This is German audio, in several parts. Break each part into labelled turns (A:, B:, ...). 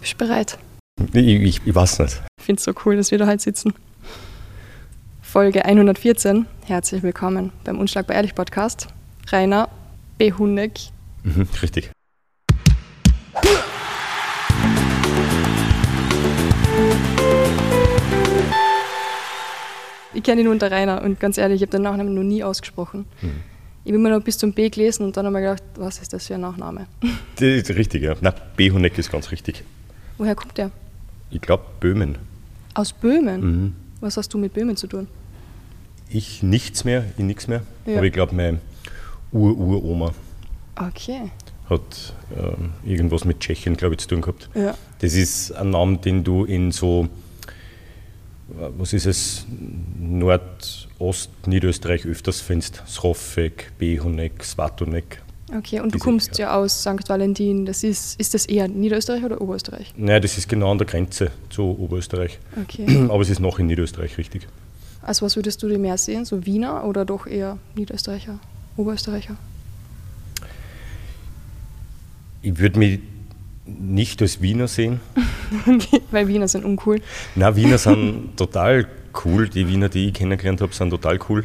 A: Bist du bereit?
B: Ich, ich, ich weiß nicht.
A: Ich finde es so cool, dass wir da halt sitzen. Folge 114. Herzlich willkommen beim Unschlagbar Ehrlich Podcast. Rainer Behuneck.
B: Mhm, richtig.
A: Ich kenne ihn unter Rainer und ganz ehrlich, ich habe den Nachnamen noch nie ausgesprochen. Ich habe immer noch bis zum B gelesen und dann habe ich gedacht, was ist das für ein Nachname?
B: Das ist richtig, ja. Nein, Behoneck ist ganz richtig.
A: Woher kommt der?
B: Ich glaube Böhmen.
A: Aus Böhmen?
B: Mhm.
A: Was hast du mit Böhmen zu tun?
B: Ich nichts mehr, ich nichts mehr.
A: Ja.
B: Aber ich glaube, meine Ur-Uroma
A: Okay.
B: hat ähm, irgendwas mit Tschechien, glaube ich, zu tun gehabt.
A: Ja.
B: Das ist ein Name, den du in so, äh, was ist es, Nordost-Niederösterreich öfters findest. Srofek, Behoneck, Svatonek.
A: Okay, und du kommst ja aus St. Valentin. Das ist, ist das eher Niederösterreich oder Oberösterreich?
B: Naja, das ist genau an der Grenze zu Oberösterreich.
A: Okay.
B: Aber es ist noch in Niederösterreich, richtig.
A: Also was würdest du dir mehr sehen? So Wiener oder doch eher Niederösterreicher, Oberösterreicher?
B: Ich würde mich nicht als Wiener sehen.
A: Weil Wiener sind uncool.
B: Na, Wiener sind total cool. Die Wiener, die ich kennengelernt habe, sind total cool.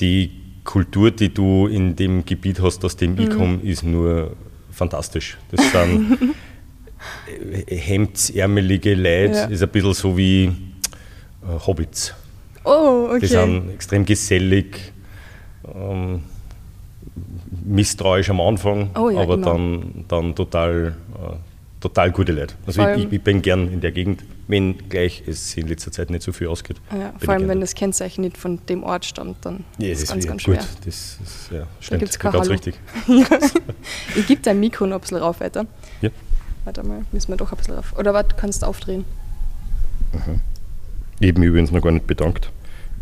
B: Die Kultur, die du in dem Gebiet hast, aus dem ich komme, ist nur fantastisch. Das sind hemdsärmelige Leute,
A: Ja.
B: ist ein bisschen so wie äh, Hobbits.
A: Oh, okay.
B: Die sind extrem gesellig, ähm, misstrauisch am Anfang,
A: Oh ja,
B: aber
A: immer.
B: dann, dann total, äh, total gute Leute. Also ich, ich bin gern in der Gegend, wenn gleich es in letzter Zeit nicht so viel ausgeht.
A: ja, vor allem, wenn
B: da.
A: das Kennzeichen nicht von dem Ort stammt, dann
B: ja,
A: ist es ganz, ganz
B: gut.
A: schwer.
B: Das ist, ja, stimmt.
A: gibt's kein
B: ganz
A: Hallo.
B: richtig.
A: Ich gebe dein Mikro noch ein bisschen rauf weiter.
B: Ja.
A: Warte mal, müssen wir doch ein bisschen rauf. Oder warte, kannst du aufdrehen?
B: Ich habe mich übrigens noch gar nicht bedankt.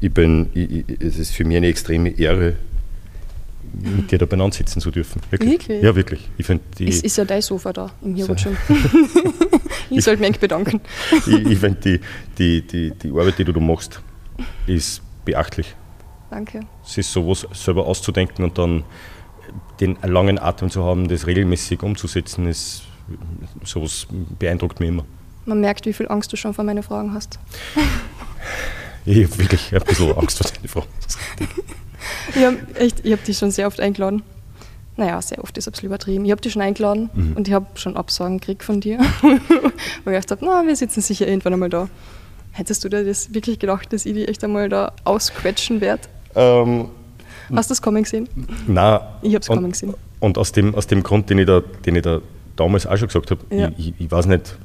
B: Ich bin, ich, ich, es ist für mich eine extreme Ehre, mit dir da beieinander sitzen zu dürfen. Wirklich?
A: Wirklich?
B: Ja, wirklich. Ich finde die,
A: Es ist ja dein Sofa da im. Hirotschirm. ich sollte mich eigentlich bedanken.
B: ich, ich find die, die, die, die Arbeit, die du da machst, ist beachtlich.
A: Danke.
B: Es ist sowas selber auszudenken und dann den langen Atem zu haben, das regelmäßig umzusetzen, ist sowas beeindruckt mich immer.
A: Man merkt, wie viel Angst du schon vor meine Fragen hast.
B: Ich habe wirklich ein bisschen Angst vor deinen Fragen.
A: Ich habe habe dich schon sehr oft eingeladen. Naja, sehr oft ist ein bisschen übertrieben. Ich habe dich schon eingeladen
B: Mhm.
A: und ich habe schon Absagen gekriegt von dir. Weil ich gedacht habe, na, wir sitzen sicher irgendwann einmal da. Hättest du dir das wirklich gedacht, dass ich die echt einmal da ausquetschen werde?
B: Ähm,
A: Hast du das kommen gesehen?
B: nein.
A: Ich hab's
B: Und-
A: kommen gesehen.
B: Und aus dem, aus dem Grund, den ich, da, den ich da damals auch schon gesagt habe,
A: Ja.
B: ich, ich, ich weiß nicht,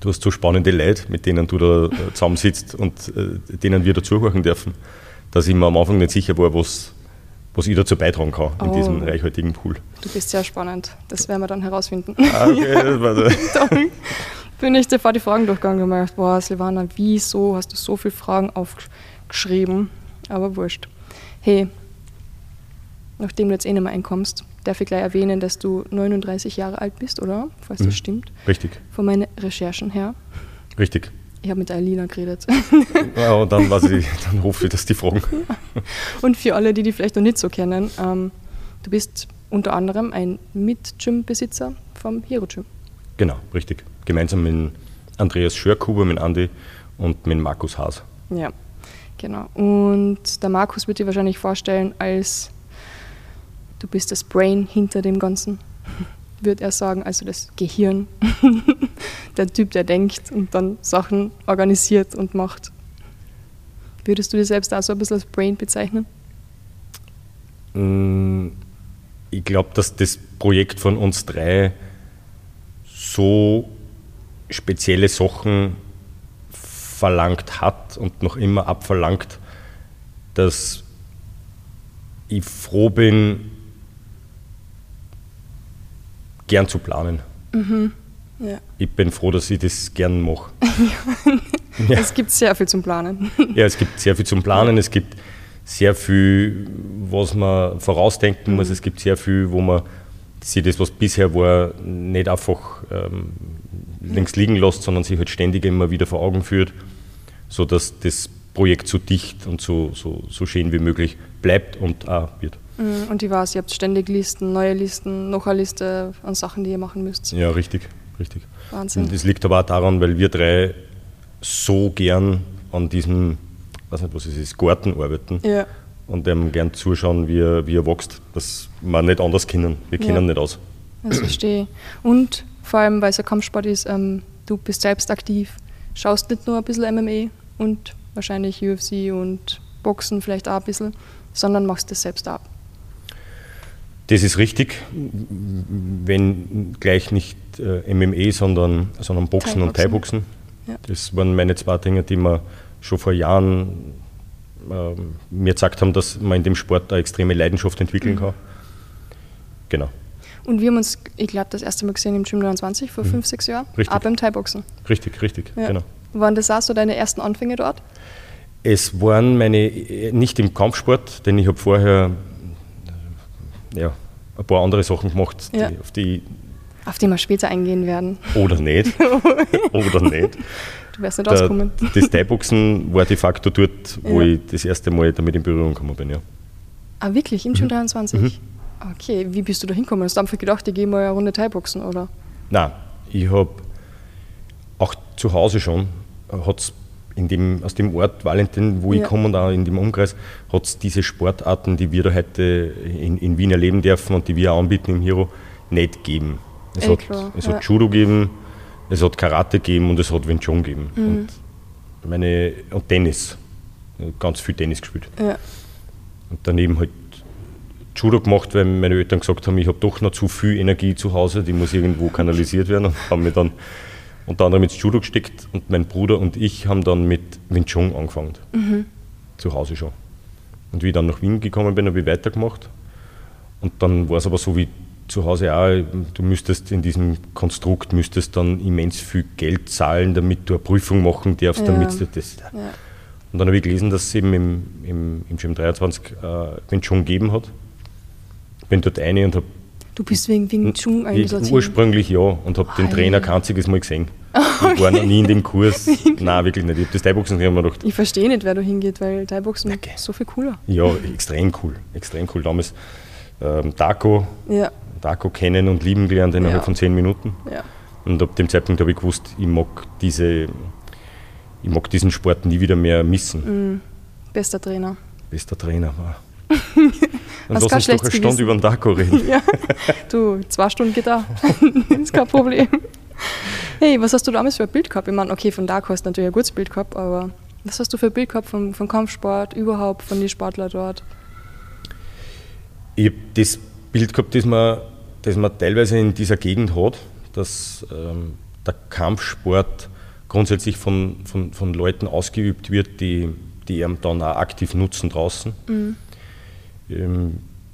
B: du hast so spannende Leute, mit denen du da äh, zusammensitzt und äh, denen wir dazuhören dürfen, dass ich mir am Anfang nicht sicher war, was, was ich dazu beitragen kann in
A: Oh.
B: diesem reichhaltigen Pool.
A: Du bist sehr spannend. Das werden wir dann herausfinden.
B: Ah, okay,
A: dann bin ich vor die Fragen durchgegangen und gedacht, boah, Silvana, wieso hast du so viele Fragen aufgeschrieben? Aber wurscht. Hey, nachdem du jetzt eh nicht mehr einkommst, darf ich gleich erwähnen, dass du 39 Jahre alt bist, oder? Falls das
B: Mhm.
A: stimmt.
B: Richtig,
A: Von meinen Recherchen her.
B: richtig.
A: Ich habe mit Alina geredet.
B: Ja, und dann, weiß ich, dann hoffe ich, dass die Fragen.
A: Und für alle, die die vielleicht noch nicht so kennen, ähm, du bist unter anderem ein Mit-Gym-Besitzer vom Hero Gym.
B: Genau, richtig. Gemeinsam mit Andreas Schörkuber, mit Andi und mit Markus Haas.
A: Ja, genau. Und der Markus wird dir wahrscheinlich vorstellen als du bist das Brain hinter dem Ganzen, würde er sagen, also das Gehirn, der Typ, der denkt und dann Sachen organisiert und macht. Würdest du dir selbst auch so ein bisschen als Brain bezeichnen?
B: Mm, Ich glaube, dass das Projekt von uns drei so spezielle Sachen verlangt hat und noch immer abverlangt, dass ich froh bin, gern zu planen.
A: Ja.
B: Ich bin froh, dass ich das gern mache. Ja.
A: Es gibt sehr viel zum Planen.
B: Ja, es gibt sehr viel zum Planen, es gibt sehr viel, was man vorausdenken muss, es gibt sehr viel, wo man sich das, was bisher war, nicht einfach ähm, links liegen lässt, sondern sich halt ständig immer wieder vor Augen führt, sodass das Projekt so dicht und so, so, so schön wie möglich bleibt und auch wird.
A: Mm, Und ich weiß, ihr habt ständig Listen, neue Listen, noch eine Liste an Sachen, die ihr machen müsst.
B: Ja, richtig. richtig.
A: Wahnsinn.
B: Und das liegt aber auch daran, weil wir drei so gern an diesem, weiß nicht, was es ist, Garten arbeiten
A: Ja.
B: und dem gern zuschauen, wie er, wie er wächst, dass wir nicht anders können. Wir
A: Ja.
B: kennen nicht aus.
A: Das verstehe ich. Und vor allem, weil es ein Kampfsport ist, ähm, du bist selbst aktiv, schaust nicht nur ein bisschen MMA und wahrscheinlich UFC und Boxen vielleicht auch ein bisschen, sondern machst das selbst ab.
B: Das ist richtig, wenn gleich nicht äh, MMA, sondern, sondern Boxen und
A: Thai-Boxen. Ja.
B: Das waren meine zwei Dinge, die mir schon vor Jahren ähm, mir gesagt haben, dass man in dem Sport eine extreme Leidenschaft
A: Mhm.
B: entwickeln kann. Genau,
A: Und wir haben uns, ich glaube, das erste Mal gesehen im Gym 29 vor fünf, sechs Jahren,
B: Mhm. Richtig.
A: auch beim Thai-Boxen.
B: richtig, richtig,
A: Ja.
B: genau.
A: Waren das auch so deine ersten Anfänge dort?
B: Es waren meine, äh, nicht im Kampfsport, denn ich habe vorher äh, ja, ein paar andere Sachen gemacht,
A: Ja.
B: die, auf die
A: Auf die wir später eingehen werden.
B: oder nicht, oder nicht.
A: Du wirst nicht
B: Der,
A: auskommen.
B: das Thai-Boxen war de facto dort, wo
A: Ja.
B: ich das erste Mal damit in Berührung gekommen bin. Ja.
A: Ah, wirklich?
B: Mhm.
A: Im Gym 23? Okay, wie bist du da hingekommen? Hast du einfach gedacht, ich gehe mal eine Runde Thai-Boxen, oder?
B: Nein, ich habe auch zu Hause schon, hat's in dem, aus dem Ort Valentin, wo
A: Ja.
B: ich komme und auch in dem Umkreis, hat es diese Sportarten, die wir da heute in, in Wien erleben dürfen und die wir auch anbieten im Hero, nicht gegeben. Es, hat,
A: klar,
B: es
A: ja.
B: hat Judo gegeben, es hat Karate gegeben und es hat Wing Chun gegeben.
A: Mhm.
B: Und, meine, und Tennis. Ganz viel Tennis gespielt.
A: Ja.
B: Und daneben halt Judo gemacht, weil meine Eltern gesagt haben, ich habe doch noch zu viel Energie zu Hause, die muss irgendwo kanalisiert werden und haben mich dann unter anderem ins Judo gesteckt und mein Bruder und ich haben dann mit Wing Chun angefangen. Zu Hause schon. Und wie ich dann nach Wien gekommen bin, habe ich weitergemacht. Und dann war es aber so wie zu Hause auch, du müsstest in diesem Konstrukt müsstest dann immens viel Geld zahlen, damit du eine Prüfung machen darfst,
A: Ja.
B: damit du das.
A: Ja.
B: Und dann habe ich gelesen, dass es eben im, im, im Gym 23 äh, Wing Chun gegeben hat. Bin dort eine und habe
A: Du bist wegen Wing Chun dorthin.
B: ursprünglich ja und habe den
A: Ei.
B: Trainer kein einziges Mal gesehen. Ich war noch nie in dem Kurs. Nein, wirklich nicht. Ich habe das Thai-Boxen mir gedacht,
A: Ich verstehe nicht, wer da hingeht, weil Thai-Boxen
B: Okay.
A: ist so viel cooler.
B: ja, extrem cool. Extrem cool. Damals ähm, Daco,
A: Ja,
B: Daco kennen und lieben gelernt innerhalb
A: Ja.
B: von zehn Minuten.
A: ja.
B: Und ab dem Zeitpunkt habe ich gewusst, ich mag, diese, ich mag diesen Sport nie wieder mehr missen.
A: Bester Trainer.
B: Bester Trainer war. Dann lass uns doch eine Stunde
A: Gewissen.
B: über den Daco reden.
A: Ja, du, zwei Stunden geht da. ist kein Problem. Hey, was hast du damals für ein Bild gehabt? Ich meine, okay, von Dark hast du natürlich ein gutes Bild gehabt, aber was hast du für ein Bild gehabt vom, vom Kampfsport, überhaupt von den Sportlern dort?
B: Ich habe das Bild gehabt, das man, das man teilweise in dieser Gegend hat, dass ähm, der Kampfsport grundsätzlich von, von, von Leuten ausgeübt wird, die, die ihn dann auch aktiv nutzen draußen. Ähm,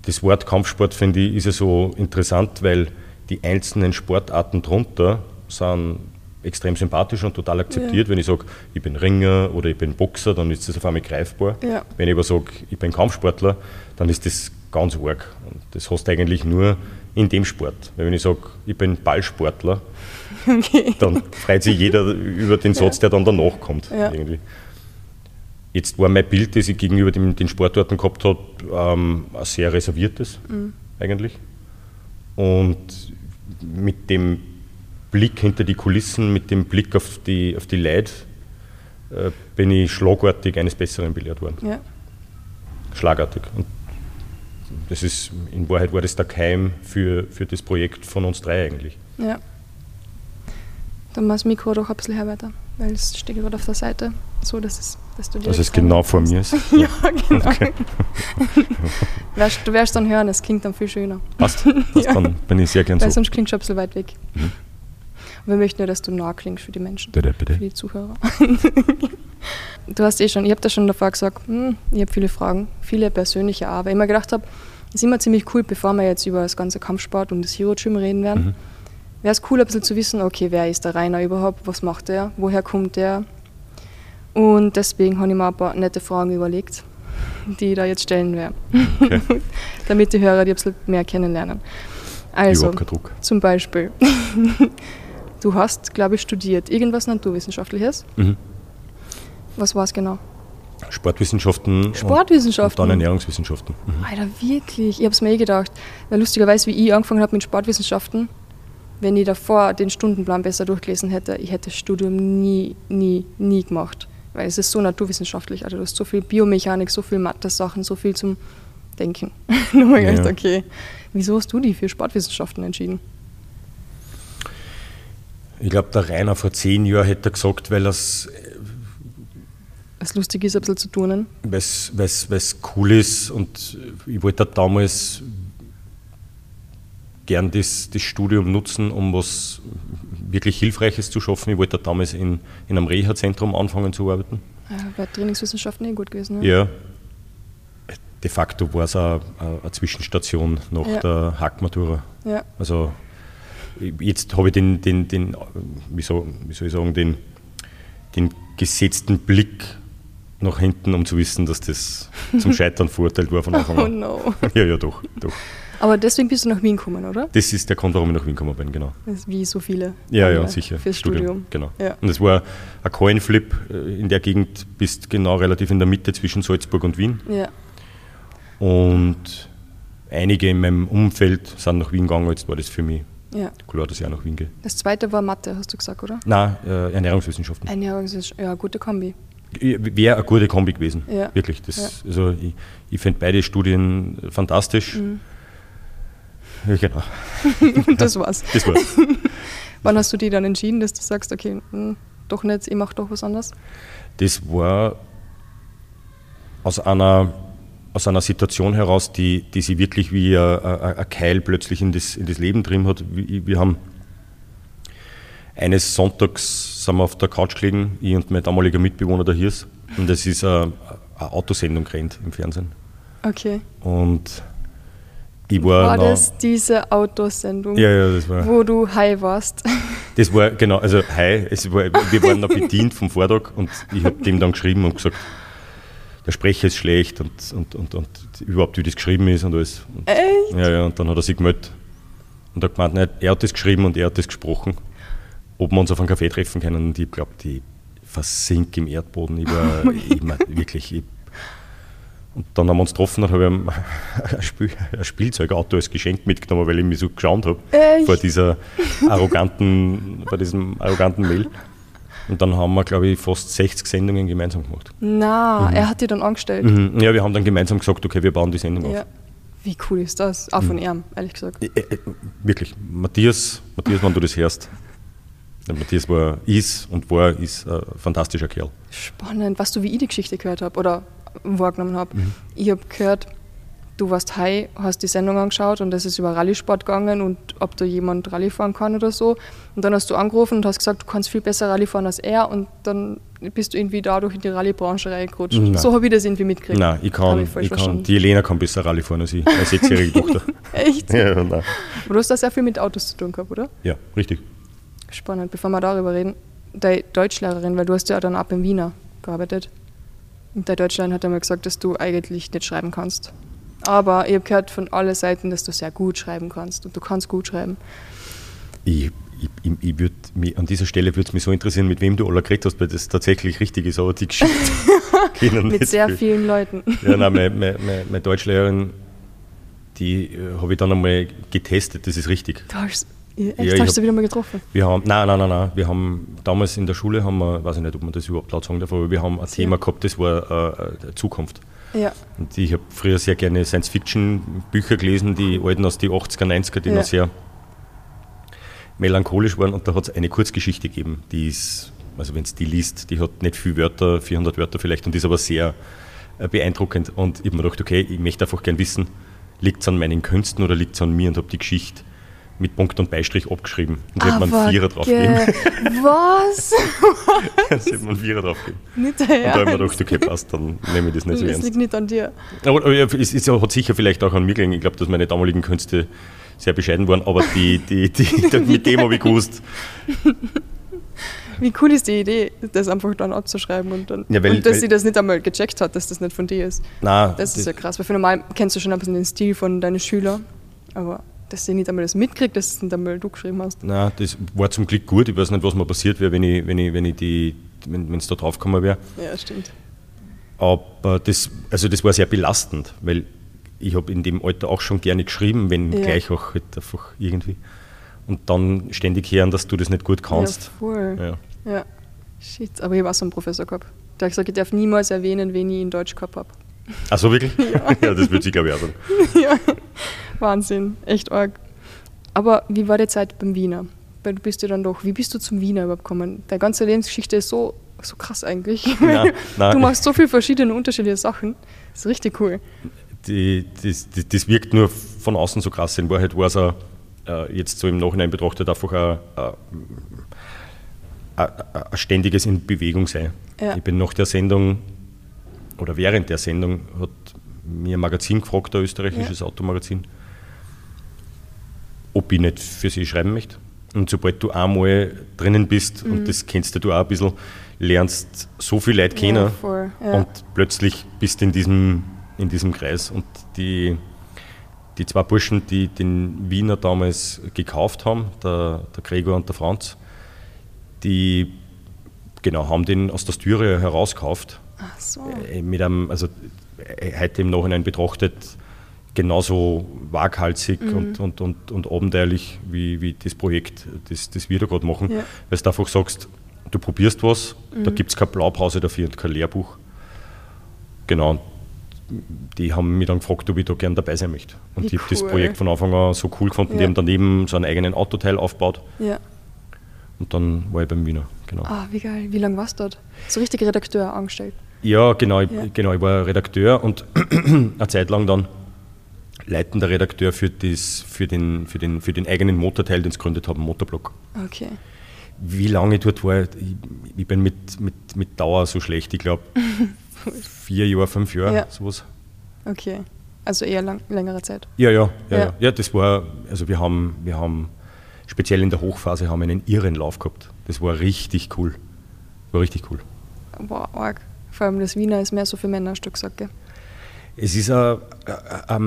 B: das Wort Kampfsport finde ich ist ja so interessant, weil die einzelnen Sportarten drunter sind extrem sympathisch und total akzeptiert. Wenn ich sage, ich bin Ringer oder ich bin Boxer, dann ist das auf einmal greifbar.
A: Ja.
B: Wenn ich aber sage, ich bin Kampfsportler, dann ist das ganz arg. Und das hast du eigentlich nur in dem Sport. Weil wenn ich sage, ich bin Ballsportler, dann freut sich jeder über den Satz, der dann danach kommt.
A: Ja.
B: Irgendwie. Jetzt war mein Bild, das ich gegenüber dem, den Sportarten gehabt habe, ähm, ein sehr reserviertes eigentlich. Und mit dem Blick hinter die Kulissen, mit dem Blick auf die, auf die Leute, äh, bin ich schlagartig eines Besseren belehrt worden.
A: Ja.
B: Schlagartig. Und das ist, in Wahrheit war das der Keim für, für das Projekt von uns drei eigentlich.
A: Ja. Dann mach das Mikro doch ein bisschen her weiter, weil es steht gerade auf der Seite, so dass, es, dass du
B: Dass es
A: direkt
B: genau vor mir ist.
A: Ja, genau. Wärst- du wirst dann hören, es klingt dann viel schöner.
B: Passt. Das
A: Ja.
B: Dann bin ich sehr gern
A: Weil
B: so.
A: sonst klingt schon ein bisschen weit weg.
B: Mhm.
A: Und wir möchten ja, dass du nah klingst für die Menschen,
B: Bitte, bitte.
A: für die Zuhörer. du hast eh schon, ich habe das schon davor gesagt, hm, ich habe viele Fragen, viele persönliche auch, weil ich mir gedacht habe, es ist immer ziemlich cool, bevor wir jetzt über das ganze Kampfsport und das Hero Gym reden werden,
B: Mhm.
A: wäre es cool, ein bisschen zu wissen, okay, wer ist der Rainer überhaupt, was macht er, woher kommt er. Und deswegen habe ich mir ein paar nette Fragen überlegt, die ich da jetzt stellen werde,
B: Okay.
A: damit die Hörer die ein bisschen mehr kennenlernen. Also, zum Beispiel, du hast, glaube ich, studiert irgendwas Naturwissenschaftliches.
B: Mhm.
A: Was war es genau?
B: Sportwissenschaften.
A: Sportwissenschaften.
B: und dann Ernährungswissenschaften. Mhm.
A: Alter, wirklich? Ich habe es mir eh gedacht. Weil lustigerweise, wie ich angefangen habe mit Sportwissenschaften, wenn ich davor den Stundenplan besser durchgelesen hätte, ich hätte das Studium nie, nie, nie gemacht. Weil es ist so naturwissenschaftlich. Also du hast so viel Biomechanik, so viel Mathe-Sachen, so viel zum Denken. ich
B: Ja.
A: gedacht, okay, wieso hast du dich für Sportwissenschaften entschieden?
B: Ich glaube, der Rainer vor zehn Jahren hätte gesagt, weil es
A: Was lustig ist, ein bisschen zu turnen.
B: weil's, weil's cool ist und ich wollte damals gern das, das Studium nutzen, um was wirklich Hilfreiches zu schaffen. Ich wollte damals in, in einem Reha-Zentrum anfangen zu arbeiten.
A: Ja, Wäre Trainingswissenschaften eh gut gewesen. Ne?
B: Ja. De facto war es eine, eine Zwischenstation nach
A: Ja.
B: der Hackmatura.
A: Ja.
B: Also jetzt habe ich den, den, den wie, soll, wie soll ich sagen, den, den gesetzten Blick nach hinten, um zu wissen, dass das zum Scheitern verurteilt war von Anfang
A: Oh
B: an.
A: no.
B: Ja, ja, doch, doch.
A: Aber deswegen bist du nach Wien gekommen, oder?
B: Das ist der Grund, warum ich nach Wien gekommen bin, genau.
A: Wie so viele.
B: Ja, ja, sicher.
A: Fürs Studium.
B: Genau.
A: Ja.
B: Und es war ein Coinflip äh, in der Gegend, bist genau relativ in der Mitte zwischen Salzburg und Wien.
A: Ja.
B: Und einige in meinem Umfeld sind nach Wien gegangen, jetzt war das für mich
A: ja.
B: klar, dass ich auch nach Wien gehe.
A: Das zweite war Mathe, hast du gesagt, oder?
B: Nein, äh, Ernährungswissenschaften.
A: Ernährungswissenschaft, ja, gute Kombi.
B: Wäre eine gute Kombi gewesen.
A: Ja.
B: Wirklich. Das, Also ich, ich finde beide Studien fantastisch.
A: Mhm.
B: Ja, genau.
A: Das war's.
B: Das war's.
A: Wann hast du dich dann entschieden, dass du sagst, okay, hm, doch nicht, ich mache doch was anderes?
B: Das war aus einer, aus einer Situation heraus, die, die sich wirklich wie ein, Keil plötzlich in das, in das Leben drin hat. Wir wir haben eines Sonntags sind wir auf der Couch gelegen, ich und mein damaliger Mitbewohner, der Hirs. Und es ist eine, eine Autosendung gerannt im Fernsehen.
A: Okay.
B: Und ich war,
A: War das diese Autosendung,
B: Ja, ja, das war.
A: wo du high warst?
B: Das war, genau, also hi, es war, wir waren noch bedient vom Vortag und ich habe dem dann geschrieben und gesagt, der Sprecher ist schlecht und, und, und, und überhaupt wie das geschrieben ist und alles. Und,
A: Echt?
B: ja, ja, und dann hat er sich gemeldet und hat gemeint, nein, er hat das geschrieben und er hat das gesprochen, ob wir uns auf einen Kaffee treffen können und ich glaube, die versinke im Erdboden. Ich war ich mein, wirklich, ich, und dann haben wir uns getroffen und habe ihm ein, Spiel, ein Spielzeugauto als Geschenk mitgenommen, weil ich mich so geschaut habe
A: Echt?
B: vor dieser arroganten, vor diesem arroganten Mail. Und dann haben wir, glaube ich, fast 60 Sendungen gemeinsam gemacht.
A: Na, er hat dich dann angestellt.
B: Mhm. Ja, wir haben dann gemeinsam gesagt, okay, wir bauen die Sendung
A: Ja.
B: auf.
A: Wie cool ist das? Auch von
B: Mhm.
A: ihm, ehrlich gesagt.
B: Äh, äh, wirklich, Matthias, Matthias, wenn du das hörst, der Matthias war, ist und war, ist ein fantastischer Kerl.
A: Spannend, was du wie ich die Geschichte gehört habe oder wahrgenommen habe.
B: Mhm.
A: Ich habe gehört, du warst high, hast die Sendung angeschaut und es ist über Rallye-Sport gegangen und ob da jemand Rallye fahren kann oder so. Und dann hast du angerufen und hast gesagt, du kannst viel besser Rallye fahren als er und dann bist du irgendwie dadurch in die Rallye-Branche reingerutscht.
B: Nein.
A: So habe ich das irgendwie mitgekriegt.
B: Nein, ich kann,
A: falsch
B: ich kann, die Jelena kann besser Rallye fahren als ich, meine sechsjährige Tochter.
A: Echt?
B: Ja, nein.
A: Aber du hast da sehr viel mit Autos zu tun gehabt, oder?
B: ja, richtig.
A: Spannend, bevor wir darüber reden. Deine Deutschlehrerin, weil du hast ja dann ab im Wiener gearbeitet. Und der Deutschlehrerin hat einmal gesagt, dass du eigentlich nicht schreiben kannst. Aber ich habe gehört von allen Seiten, dass du sehr gut schreiben kannst. Und du kannst gut schreiben.
B: Ich, ich, ich, würd, mich, an dieser Stelle würde es mich so interessieren, mit wem du alle geredet hast, weil das tatsächlich richtig ist, aber die Geschichte
A: Mit sehr
B: viel.
A: vielen Leuten.
B: Ja, nein, meine, meine, meine, meine Deutschlehrerin, die äh, habe ich dann einmal getestet, das ist richtig.
A: Du hast, echt,
B: Ja,
A: hast
B: hab-
A: du wieder mal getroffen?
B: Wir haben, nein, nein, nein, nein, wir haben damals in der Schule, haben wir, weiß ich nicht, ob man das überhaupt laut sagen darf, aber wir haben ein Thema gehabt, das war äh, Zukunft.
A: Ja.
B: Und ich habe früher sehr gerne Science-Fiction-Bücher gelesen, die alten aus den 80er, 90er, die
A: Ja.
B: noch sehr melancholisch waren. Und da hat es eine Kurzgeschichte gegeben, die ist, also wenn es die liest, die hat nicht viel Wörter, 400 Wörter vielleicht, und die ist aber sehr äh, beeindruckend. Und ich habe mir gedacht, okay, ich möchte einfach gern wissen, liegt es an meinen Künsten oder liegt es an mir? Und habe die Geschichte mit Punkt und Beistrich abgeschrieben. Und sie hat mir einen Vierer draufgegeben.
A: ge- Was?
B: sie hat mir einen Vierer draufgegeben.
A: nicht der
B: Und da habe ich mir gedacht, okay, passt, dann nehme ich das nicht so ernst.
A: liegt nicht an dir.
B: Aber, aber es, es hat sicher vielleicht auch an mir gelegen. Ich glaube, dass meine damaligen Künste sehr bescheiden waren, aber die, die, die, mit dem habe ich gewusst.
A: Wie cool ist die Idee, das einfach dann abzuschreiben und, dann,
B: Ja, weil-
A: und dass
B: weil-
A: sie das nicht einmal gecheckt hat, dass das nicht von dir ist.
B: Nein,
A: Das ist ja krass, weil für normal kennst du schon ein bisschen den Stil von deinen Schülern, aber dass sie nicht einmal das mitkriegt, dass es nicht einmal du geschrieben hast.
B: nein, das war zum Glück gut. Ich weiß nicht, was mir passiert wäre, wenn ich, wenn ich, wenn ich die, wenn es da drauf gekommen wäre.
A: Ja, stimmt.
B: Aber das, also das war sehr belastend, weil ich habe in dem Alter auch schon gerne geschrieben, wenn
A: Ja.
B: gleich auch halt einfach irgendwie. und dann ständig hören, dass du das nicht gut kannst.
A: Ja, voll.
B: Ja.
A: Ja. Shit, aber ich habe auch so einen Professor gehabt. Der hat gesagt, ich darf niemals erwähnen, wen ich in Deutsch gehabt habe.
B: Ach so, wirklich? Ja, das würde ich glaube ich auch sagen.
A: ja, Wahnsinn, echt arg. Aber wie war die Zeit beim Wiener? Weil du bist ja dann doch, wie bist du zum Wiener überhaupt gekommen? Deine ganze Lebensgeschichte ist so, so krass eigentlich.
B: Nein, nein.
A: Du machst so viele verschiedene unterschiedliche Sachen. Das ist richtig cool.
B: Die, das, das, das wirkt nur von außen so krass. In Wahrheit war es auch, äh, jetzt so im Nachhinein betrachtet einfach ein, ein, ein, ein ständiges in Bewegung sein.
A: Ja.
B: Ich bin nach der Sendung oder während der Sendung hat mir ein Magazin gefragt, ein österreichisches Automagazin, ob ich nicht für sie schreiben möchte. Und sobald du einmal drinnen bist,
A: Mhm.
B: und das kennst du auch ein bisschen, lernst so viele Leute kennen
A: Ja, ja.
B: und plötzlich bist du in diesem, in diesem Kreis. Und die, die zwei Burschen, die den Wiener damals gekauft haben, der, der Gregor und der Franz, die genau, haben den aus der Styria herausgekauft.
A: So.
B: Äh, Mit einem, also äh, heute im Nachhinein betrachtet, genauso waghalsig
A: Mhm.
B: und, und, und, und abenteuerlich wie, wie das Projekt, das, das wir da gerade machen.
A: Ja.
B: Weil du einfach sagst, du probierst was,
A: Mhm.
B: da gibt es keine Blaupause dafür und kein Lehrbuch. Genau. Die haben mich dann gefragt, ob ich da gern dabei sein möchte. Und
A: Wie
B: ich habe das
A: cool.
B: Projekt von Anfang an so cool gefunden. Die
A: Ja.
B: haben daneben so einen eigenen Autoteil aufgebaut
A: Ja.
B: und dann war ich beim Wiener. Genau.
A: Ah, wie geil. Wie lange warst du dort? So richtig Redakteur angestellt.
B: Ja, genau, ich,
A: Ja.
B: genau. Ich war Redakteur und eine Zeit lang dann leitender Redakteur für, das, für, den, für, den, für den eigenen Motorteil, den sie gegründet haben, Motorblock.
A: Okay.
B: Wie lange ich dort war, ich, ich bin mit, mit, mit Dauer so schlecht. Ich glaube, vier Jahre, fünf Jahre,
A: Ja.
B: sowas.
A: Okay. Also eher lang, längere Zeit.
B: Ja, ja, ja,
A: Ja.
B: ja. Das war, also wir haben, wir haben, speziell in der Hochphase, haben wir einen irren Lauf gehabt. Das war richtig cool. War richtig cool.
A: Wow, arg. Vor allem das Wiener ist mehr so für Männer, hast du gesagt, gell?
B: Es ist ein,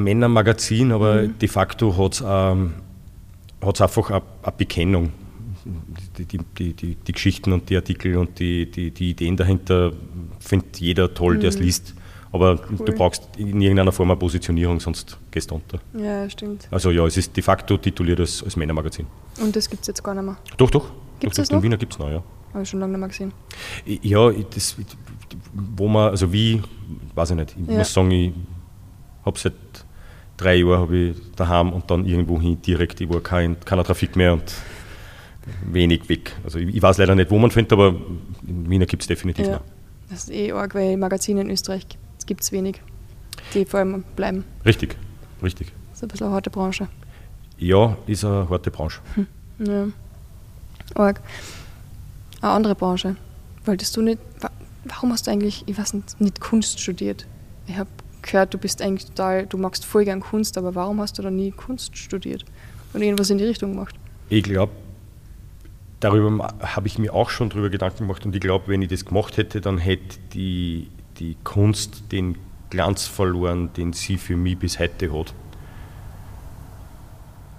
B: Männermagazin, aber
A: Mhm.
B: de facto hat es einfach eine, eine Bekennung. Die, die, die, die, Geschichten und die Artikel und die, die, Ideen dahinter findet jeder toll, der es liest. Aber
A: Mhm. Cool.
B: du brauchst in irgendeiner Form eine Positionierung, sonst gehst du unter.
A: Ja, stimmt.
B: Also ja, es ist de facto tituliert als, als Männermagazin.
A: Und das gibt es jetzt gar nicht mehr.
B: Doch, doch.
A: Gibt's
B: doch, doch,
A: noch?
B: In Wiener gibt es noch, ja.
A: Habe ich schon lange nicht mehr gesehen.
B: Ja, ich- das, wo man, also wie, weiß ich nicht. Ich
A: Ja.
B: muss sagen, ich habe seit drei Jahren habe ich daheim und dann irgendwo hin direkt, ich war kein, keiner Trafik mehr und wenig weg. Also ich, ich weiß leider nicht, wo man findet, aber in Wiener gibt es definitiv
A: Ja.
B: noch.
A: Das ist eh arg, weil Magazine in Österreich gibt es wenig, die vor allem bleiben.
B: Richtig, richtig.
A: Das ist ein bisschen eine harte Branche.
B: Ja, ist eine harte Branche.
A: Ja. Arg. Eine andere Branche. Wolltest du nicht, warum hast du eigentlich, ich weiß nicht, nicht Kunst studiert? Ich habe gehört, du bist eigentlich total, du magst voll gern Kunst, aber warum hast du dann nie Kunst studiert? Und irgendwas in die Richtung gemacht?
B: Ich glaube, darüber habe ich mir auch schon drüber Gedanken gemacht und ich glaube, wenn ich das gemacht hätte, dann hätte die, die Kunst den Glanz verloren, den sie für mich bis heute hat.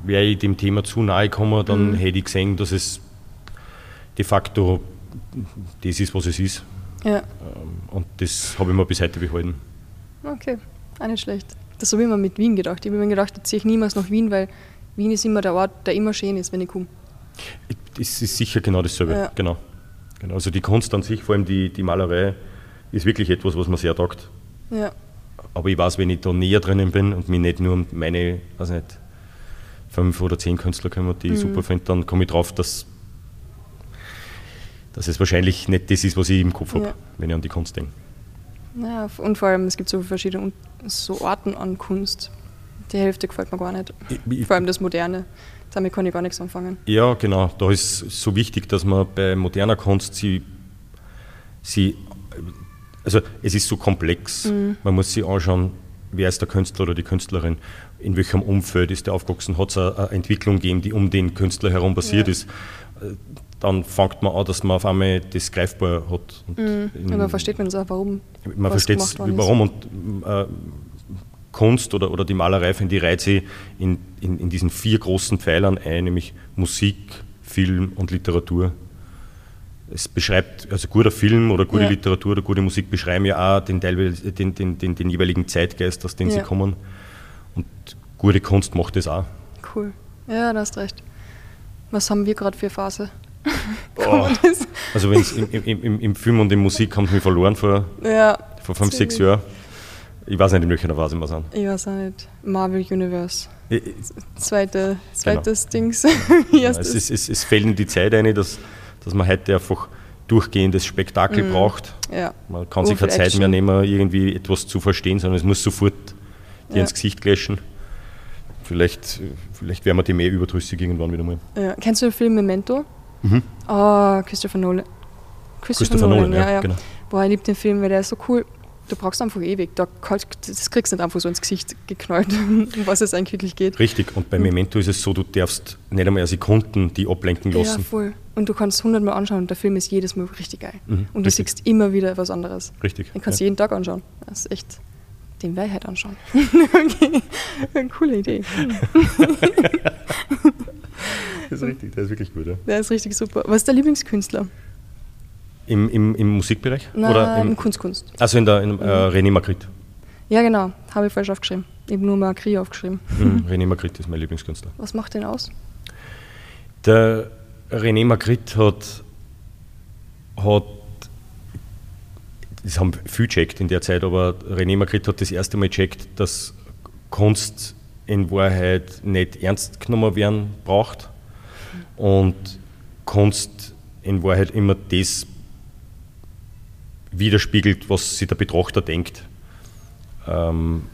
B: Wäre ich dem Thema zu nahe gekommen, dann hätte ich gesehen, dass es de facto das ist, was es ist.
A: Ja,
B: Ähm, Und das habe ich mir bis heute behalten.
A: okay, auch nicht schlecht. Das habe ich mir mit Wien gedacht. Ich habe mir gedacht, jetzt ziehe ich niemals nach Wien, weil Wien ist immer der Ort, der immer schön ist, wenn ich komme.
B: Das ist sicher genau dasselbe.
A: Ja.
B: Genau. genau. Also die Kunst an sich, vor allem die, die Malerei, ist wirklich etwas, was man sehr taugt.
A: Ja,
B: Aber ich weiß, wenn ich da näher drinnen bin und mich nicht nur um meine, weiß nicht, fünf oder zehn Künstler kümmere, die ich super finde, dann komme ich drauf, dass, dass es wahrscheinlich nicht das ist, was ich im Kopf habe,
A: Ja.
B: wenn ich an die Kunst denke.
A: ja, und vor allem, es gibt so verschiedene so Arten an Kunst. Die Hälfte gefällt mir gar nicht.
B: Ich-
A: Vor allem das Moderne. Damit kann ich gar nichts anfangen.
B: Ja, genau. Da ist so wichtig, dass man bei moderner Kunst sie, sie also es ist so komplex. Man muss sich anschauen, wer ist der Künstler oder die Künstlerin, in welchem Umfeld ist der aufgewachsen, hat es eine, eine Entwicklung gegeben, die um den Künstler herum passiert
A: Ja.
B: ist. Dann fängt man an, dass man auf einmal das greifbar hat. Und
A: Und man versteht man auch, warum
B: man versteht
A: ist.
B: warum. Und äh, Kunst oder, oder die Malerei, finde ich, reiht sie in, in, in diesen vier großen Pfeilern ein, nämlich Musik, Film und Literatur. Es beschreibt, also guter Film oder gute
A: Ja.
B: Literatur oder gute Musik beschreiben ja auch den, den, den, den, den jeweiligen Zeitgeist, aus dem sie
A: Ja.
B: kommen. Und gute Kunst macht das auch.
A: Cool. Ja, da hast recht. Was haben wir gerade für Phase?
B: Oh. Also wenn's im, im, im, Film und in Musik haben sie mich verloren vor,
A: Ja,
B: vor fünf, sechs Jahren. Ich weiß nicht, in welcher Phase wir sind.
A: ich weiß auch nicht. Marvel Universe.
B: Ich-
A: Zweite, zweites Dings.
B: Ja,
A: Erstes.
B: es, ist, es, es fällt in die Zeit ein, dass, dass man heute einfach durchgehendes Spektakel braucht.
A: ja.
B: Man kann sich keine Zeit mehr nehmen, irgendwie etwas zu verstehen, sondern es muss sofort dir
A: Ja.
B: ins Gesicht gläschen. Vielleicht, vielleicht werden wir die mehr überdrüssig irgendwann wieder mal.
A: Ja. Kennst du den Film Memento?
B: Mhm.
A: Ah, Christopher Nolan.
B: Christopher Nolan, ja, genau.
A: Boah, ich liebe den Film, weil der ist so cool. Du brauchst einfach ewig. Da das kriegst du nicht einfach so ins Gesicht geknallt, um was es eigentlich wirklich geht.
B: Richtig, und bei Memento ist es so, du darfst nicht einmal Sekunden die ablenken
A: Ja,
B: lassen.
A: voll. Und du kannst hundertmal anschauen und der Film ist jedes Mal richtig geil.
B: Mhm,
A: und du
B: richtig.
A: siehst immer wieder was anderes.
B: Richtig.
A: Den kannst du
B: ja.
A: jeden Tag anschauen. Das ist echt, den werde ich halt anschauen. okay. Eine coole Idee.
B: Das ist richtig, der ist wirklich gut. Ja.
A: Der ist richtig super. Was ist der Lieblingskünstler?
B: Im, im, Im Musikbereich?
A: Na,
B: Oder
A: im
B: im,
A: Kunstkunst.
B: also in der in, äh, René Magritte.
A: Ja, genau. Habe ich falsch aufgeschrieben. Ich habe nur Makri aufgeschrieben.
B: Mhm. René Magritte ist mein Lieblingskünstler.
A: Was macht den aus?
B: Der René Magritte hat, hat das haben viele gecheckt in der Zeit, aber René Magritte hat das erste Mal gecheckt, dass Kunst in Wahrheit nicht ernst genommen werden braucht und Kunst in Wahrheit immer das widerspiegelt, was sich der Betrachter denkt. Ähm,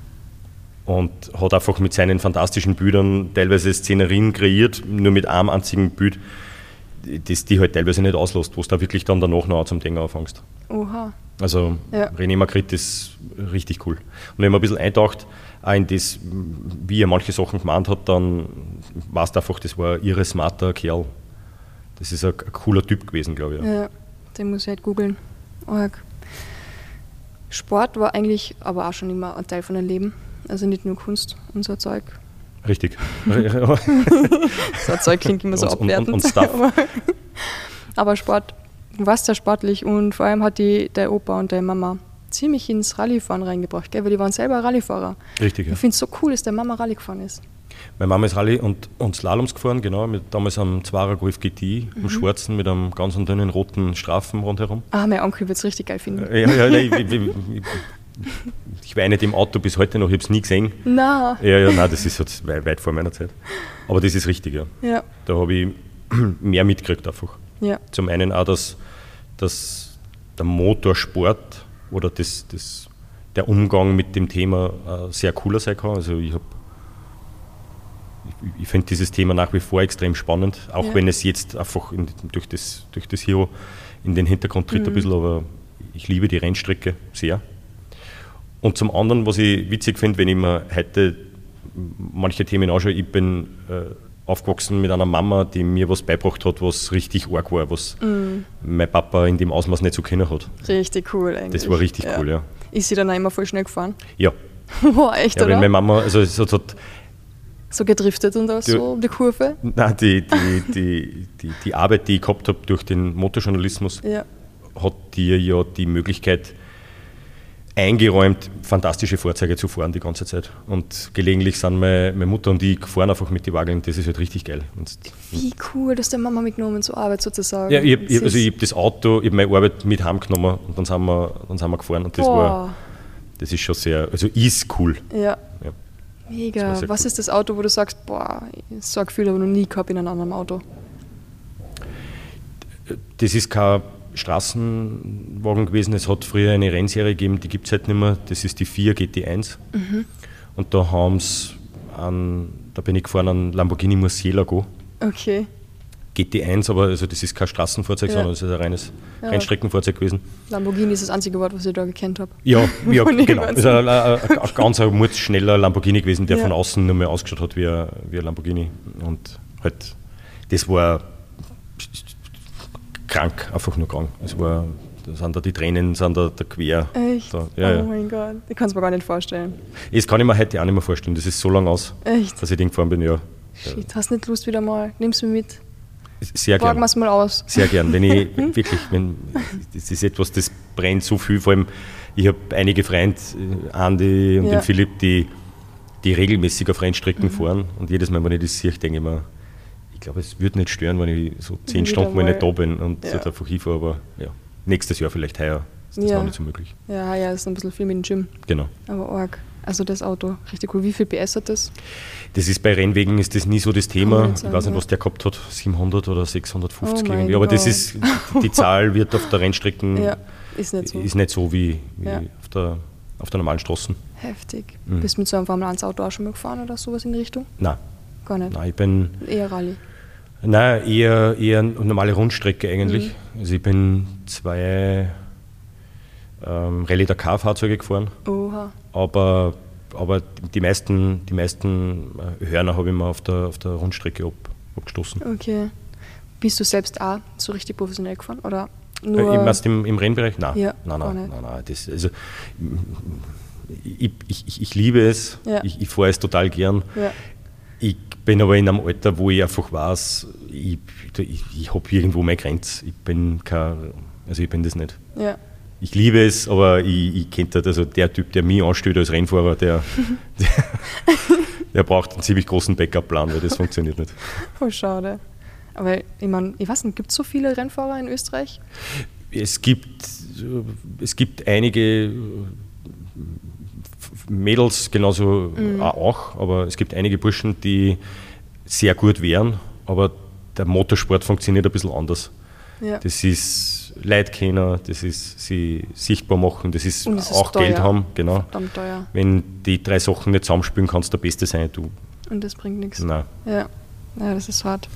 B: und hat einfach mit seinen fantastischen Bildern teilweise Szenerien kreiert, nur mit einem einzigen Bild, das die halt teilweise nicht auslässt, wo du da wirklich dann danach noch zum Denken anfängst.
A: Oha.
B: Also
A: Ja.
B: René Magritte ist richtig cool. Und wenn man ein bisschen eintaucht, auch in das, wie er manche Sachen gemeint hat, dann du einfach, das war ein irre smarter Kerl. Das ist ein, ein cooler Typ gewesen, glaube ich. Ja.
A: Den muss ich halt googeln. Sport war eigentlich aber auch schon immer ein Teil von deinem Leben. Also nicht nur Kunst und so ein Zeug.
B: Richtig.
A: So ein Zeug klingt immer so
B: Und- und-
A: abwertend.
B: und Stuff.
A: aber, aber Sport, du warst ja sportlich und vor allem hat die der Opa und deine Mama ziemlich ins Rallyfahren reingebracht, gell? weil die waren selber Rallyefahrer.
B: Richtig, ja.
A: Ich finde es so cool, dass der Mama Rallye gefahren ist.
B: Meine Mama ist Rallye und, und Slaloms gefahren, genau, mit damals am 2er Golf GTI,
A: Mhm.
B: im schwarzen, mit einem ganz dünnen roten Streifen rundherum.
A: Ah, mein Onkel wird es richtig geil finden.
B: Ja, ja, nein, ich, ich, ich, weine dem Auto bis heute noch, ich habe es nie gesehen.
A: Na,
B: Ja, ja, nein, das ist jetzt weit, weit vor meiner Zeit. Aber das ist richtig, ja.
A: ja,
B: Da habe ich mehr mitgekriegt einfach.
A: ja,
B: Zum einen auch, dass, dass der Motorsport oder das, das, der Umgang mit dem Thema äh, sehr cooler sein kann. Also ich habe ich, ich finde dieses Thema nach wie vor extrem spannend, auch
A: Ja.
B: wenn es jetzt einfach in, durch, das, durch das Hero in den Hintergrund tritt ein bisschen, aber ich liebe die Rennstrecke sehr. Und zum anderen, was ich witzig finde, wenn ich mir heute manche Themen anschaue, ich bin äh, aufgewachsen mit einer Mama, die mir was beibracht hat, was richtig arg war, was mein Papa in dem Ausmaß nicht so kennen hat.
A: richtig cool eigentlich.
B: Das war richtig cool, ja.
A: Ist sie dann auch immer voll schnell gefahren?
B: Ja,
A: Boah, echt,
B: ja wenn
A: oder?
B: meine Mama, also es hat, hat
A: so gedriftet und da so um die Kurve.
B: nein, die, die, die, die, die Arbeit, die ich gehabt habe durch den Motorjournalismus,
A: Ja,
B: hat dir ja die Möglichkeit eingeräumt, fantastische Fahrzeuge zu fahren die ganze Zeit. Und gelegentlich sind meine, meine Mutter und ich gefahren einfach mit den Wageln, das ist halt richtig geil. Und
A: wie cool, dass der Mama mitgenommen zur Arbeit sozusagen.
B: ja, ich hab,
A: Das
B: also ich habe das Auto, ich habe meine Arbeit mit heimgenommen und dann sind wir, dann sind wir gefahren und das war,
A: Boah,
B: das ist schon sehr, also ist cool.
A: ja,
B: Ja.
A: Mega.
B: war
A: Was
B: cool.
A: ist das Auto, wo du sagst, boah, so ein Gefühl habe ich noch nie gehabt in einem anderen Auto?
B: Das ist kein Straßenwagen gewesen, es hat früher eine Rennserie gegeben, die gibt es heute nicht mehr, das ist die 4 GT1. Und da haben sie, da bin ich gefahren, einen Lamborghini Murcielago.
A: Okay,
B: GT1, aber also das ist kein Straßenfahrzeug,
A: Ja.
B: sondern es ist ein reines
A: Ja.
B: Rennstreckenfahrzeug gewesen.
A: Lamborghini ist das einzige Wort, was ich da gekannt habe.
B: Ja, ja genau. Es ist ein, ein, ein, ein ganz ein schneller Lamborghini gewesen, der
A: Ja.
B: von außen nur mehr ausgeschaut hat wie ein, wie ein Lamborghini. Und halt, das war krank, einfach nur krank. Es war, da sind da die Tränen, sind da, da quer.
A: Echt?
B: Da, ja,
A: oh mein Gott, ich kann es mir gar nicht vorstellen.
B: Das kann ich mir heute auch nicht mehr vorstellen. Das ist so lang aus,
A: Echt?
B: dass ich den gefahren bin, ja.
A: Shit, hast nicht Lust wieder mal? Nimm's mir mit.
B: Sehr
A: Borgen
B: gern.
A: wir es mal aus.
B: Sehr gern. Wenn ich wirklich, wenn, das ist etwas, das brennt so viel. Vor allem, ich habe einige Freunde, äh, Andi und
A: Ja.
B: den Philipp, die, die regelmäßig auf Rennstrecken fahren. Und jedes Mal, wenn ich das sehe, denke ich mir, ich glaube, es würde nicht stören, wenn ich so zehn
A: Wieder
B: Stunden mal nicht da bin und
A: Ja.
B: so einfach hinfahre, aber ja, nächstes Jahr vielleicht heuer ist das
A: Ja.
B: noch nicht so möglich.
A: Ja, ja, ist ein bisschen viel mit dem Gym.
B: Genau.
A: Aber arg. Also das Auto, richtig cool. Wie viel PS hat das?
B: Das ist bei Rennwegen ist das nie so das Thema.
A: nicht
B: Ich
A: sagen,
B: weiß nicht, was der gehabt hat, 700 oder 650
A: Oh
B: irgendwie. Aber das
A: Gott.
B: ist, die Zahl wird auf der Rennstrecken
A: Ja, ist nicht so.
B: ist nicht so wie, wie
A: Ja.
B: auf, der, auf der normalen Straßen.
A: Heftig.
B: Mhm.
A: Bist du mit so einem Formel 1 Auto auch schon mal gefahren oder sowas in die Richtung?
B: Nein,
A: Gar nicht.
B: nein ich bin
A: Eher Rallye.
B: Nein, eher, eher eine normale Rundstrecke eigentlich.
A: Mhm.
B: Also ich bin zwei ähm, Rallye Dakar-Fahrzeuge gefahren,
A: Oha.
B: aber, aber die meisten, die meisten äh, Hörner habe ich mir auf der, auf der Rundstrecke ab, abgestoßen.
A: Okay. Bist du selbst auch so richtig professionell gefahren? Oder
B: Äh,
A: nur.
B: Im, erst im, im Rennbereich? Nein.
A: Ja,
B: nein, nein, nein, nein. Das, also, ich, ich, ich, ich liebe es,
A: Ja.
B: ich, ich fahre es total gern.
A: ja.
B: Ich bin aber in einem Alter, wo ich einfach weiß, ich, ich, ich habe irgendwo meine Grenze. Ich bin kein, also ich bin das nicht.
A: ja.
B: Ich liebe es, aber ich, ich kenne das, also der Typ, der mich anstellt als Rennfahrer, der, der, der braucht einen ziemlich großen Backup-Plan, weil das funktioniert nicht.
A: Oh, schade. Aber ich meine, ich weiß nicht, gibt es so viele Rennfahrer in Österreich?
B: Es gibt, es gibt einige Mädels genauso
A: Mhm.
B: auch, aber es gibt einige Burschen, die sehr gut wären, aber der Motorsport funktioniert ein bisschen anders.
A: Ja.
B: Das ist Leute kennen, das ist sie sichtbar machen, das ist
A: ist
B: auch
A: teuer.
B: Geld haben, genau. Wenn die drei Sachen nicht zusammenspielen, kannst du der Beste sein, du.
A: Und das bringt nichts.
B: Nein.
A: Ja. ja, das ist hart.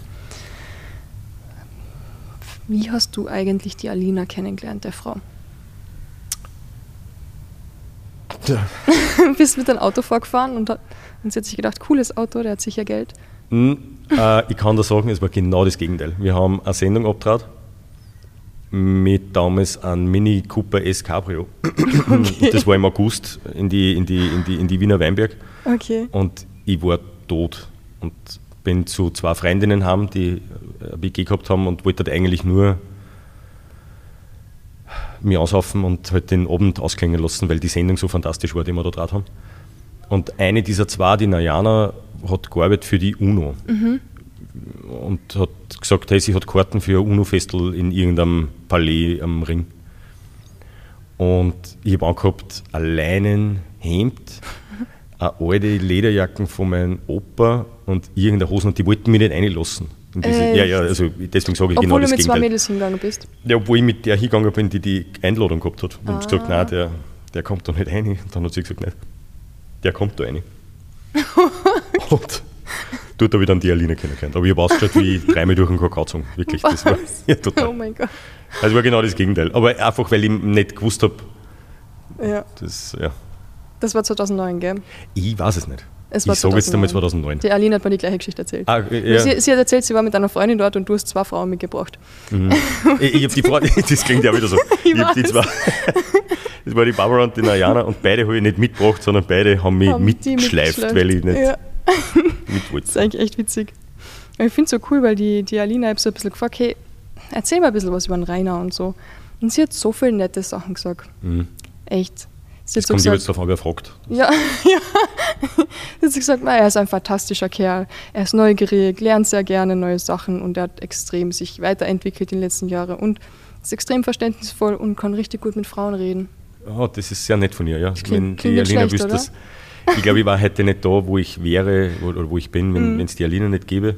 A: Wie hast du eigentlich die Alina kennengelernt, der Frau? Bist mit deinem Auto vorgefahren und, hat, und sie hat sich gedacht, cooles Auto, der hat sicher Geld.
B: Hm, äh, ich kann da sagen, es war genau das Gegenteil. Wir haben eine Sendung abgetragen mit damals einem Mini Cooper S Cabrio. Und Das war im August in die, in die, in die, in die Wiener Weinberg.
A: Okay.
B: Und ich war tot. Und bin zu zwei Freundinnen haben, die ein WG gehabt haben und wollte halt eigentlich nur mich aushaufen und halt den Abend ausklingen lassen, weil die Sendung so fantastisch war, die wir da draht haben. Und eine dieser zwei, die Najana, hat gearbeitet für die UNO. Und hat gesagt, hey, sie hat Karten für ein UNO-Festel in irgendeinem Palais am Ring. Und ich habe angehabt, ein Leinenhemd, eine alte Lederjacken von meinem Opa und irgendeine Hosen und die wollten mich nicht reinlassen. Diese,
A: Echt?
B: ja, ja, also deswegen sage ich genau
A: Obwohl du
B: das
A: mit zwei
B: Gegenteil.
A: Mädels hingegangen bist.
B: Ja, obwohl ich mit der hingegangen bin, die die Einladung gehabt hat. Und
A: Ah.
B: gesagt, nein, der, der kommt da nicht rein. Und dann hat sie gesagt, nein, der kommt da rein. und dort habe ich dann die Aline kennengelernt. Aber ich habe ausgeschaut wie dreimal durch den Kakao gezogen. Wirklich, das war
A: Was?
B: ja,
A: Oh
B: total.
A: mein Gott.
B: Also war genau das Gegenteil. Aber einfach, weil ich nicht gewusst habe,
A: Ja.
B: das, ja.
A: Das war 2009, gell?
B: Ich weiß es nicht.
A: Es war
B: ich sage jetzt einmal
A: 2009.
B: 2009.
A: Die Aline hat mir die gleiche Geschichte erzählt.
B: Ah, äh, ja.
A: sie, sie hat erzählt, sie war mit einer Freundin dort und du hast zwei Frauen mitgebracht.
B: Ich, ich habe die Frau, das klingt ja wieder so.
A: Ich
B: Ich die zwei, das war die Barbara und die Najana und beide habe ich nicht mitgebracht, sondern beide haben mich
A: Haben
B: mitgeschleift,
A: mitgeschleift.
B: weil ich nicht
A: Ja.
B: mit
A: Das
B: wollte.
A: ist eigentlich echt witzig. Ich finde es so cool, weil die, die Alina hat so ein bisschen gefragt, hey, erzähl mal ein bisschen was über den Rainer und so. Und sie hat so viele nette Sachen gesagt.
B: Mhm.
A: Echt. Sie
B: Das
A: so
B: kommt
A: gesagt,
B: jetzt darauf an, wer fragt.
A: ja, ja. Sie hat so gesagt, na, er ist ein fantastischer Kerl. Er ist neugierig, lernt sehr gerne neue Sachen und er hat extrem sich weiterentwickelt in den letzten Jahren und ist extrem verständnisvoll und kann richtig gut mit Frauen reden.
B: Oh, das ist sehr nett von ihr, ja.
A: klingt-
B: Wenn die Alina wüsste das. Ich glaube, ich war heute nicht da, wo ich wäre oder wo ich bin, wenn
A: Mhm.
B: es die Alina nicht gäbe.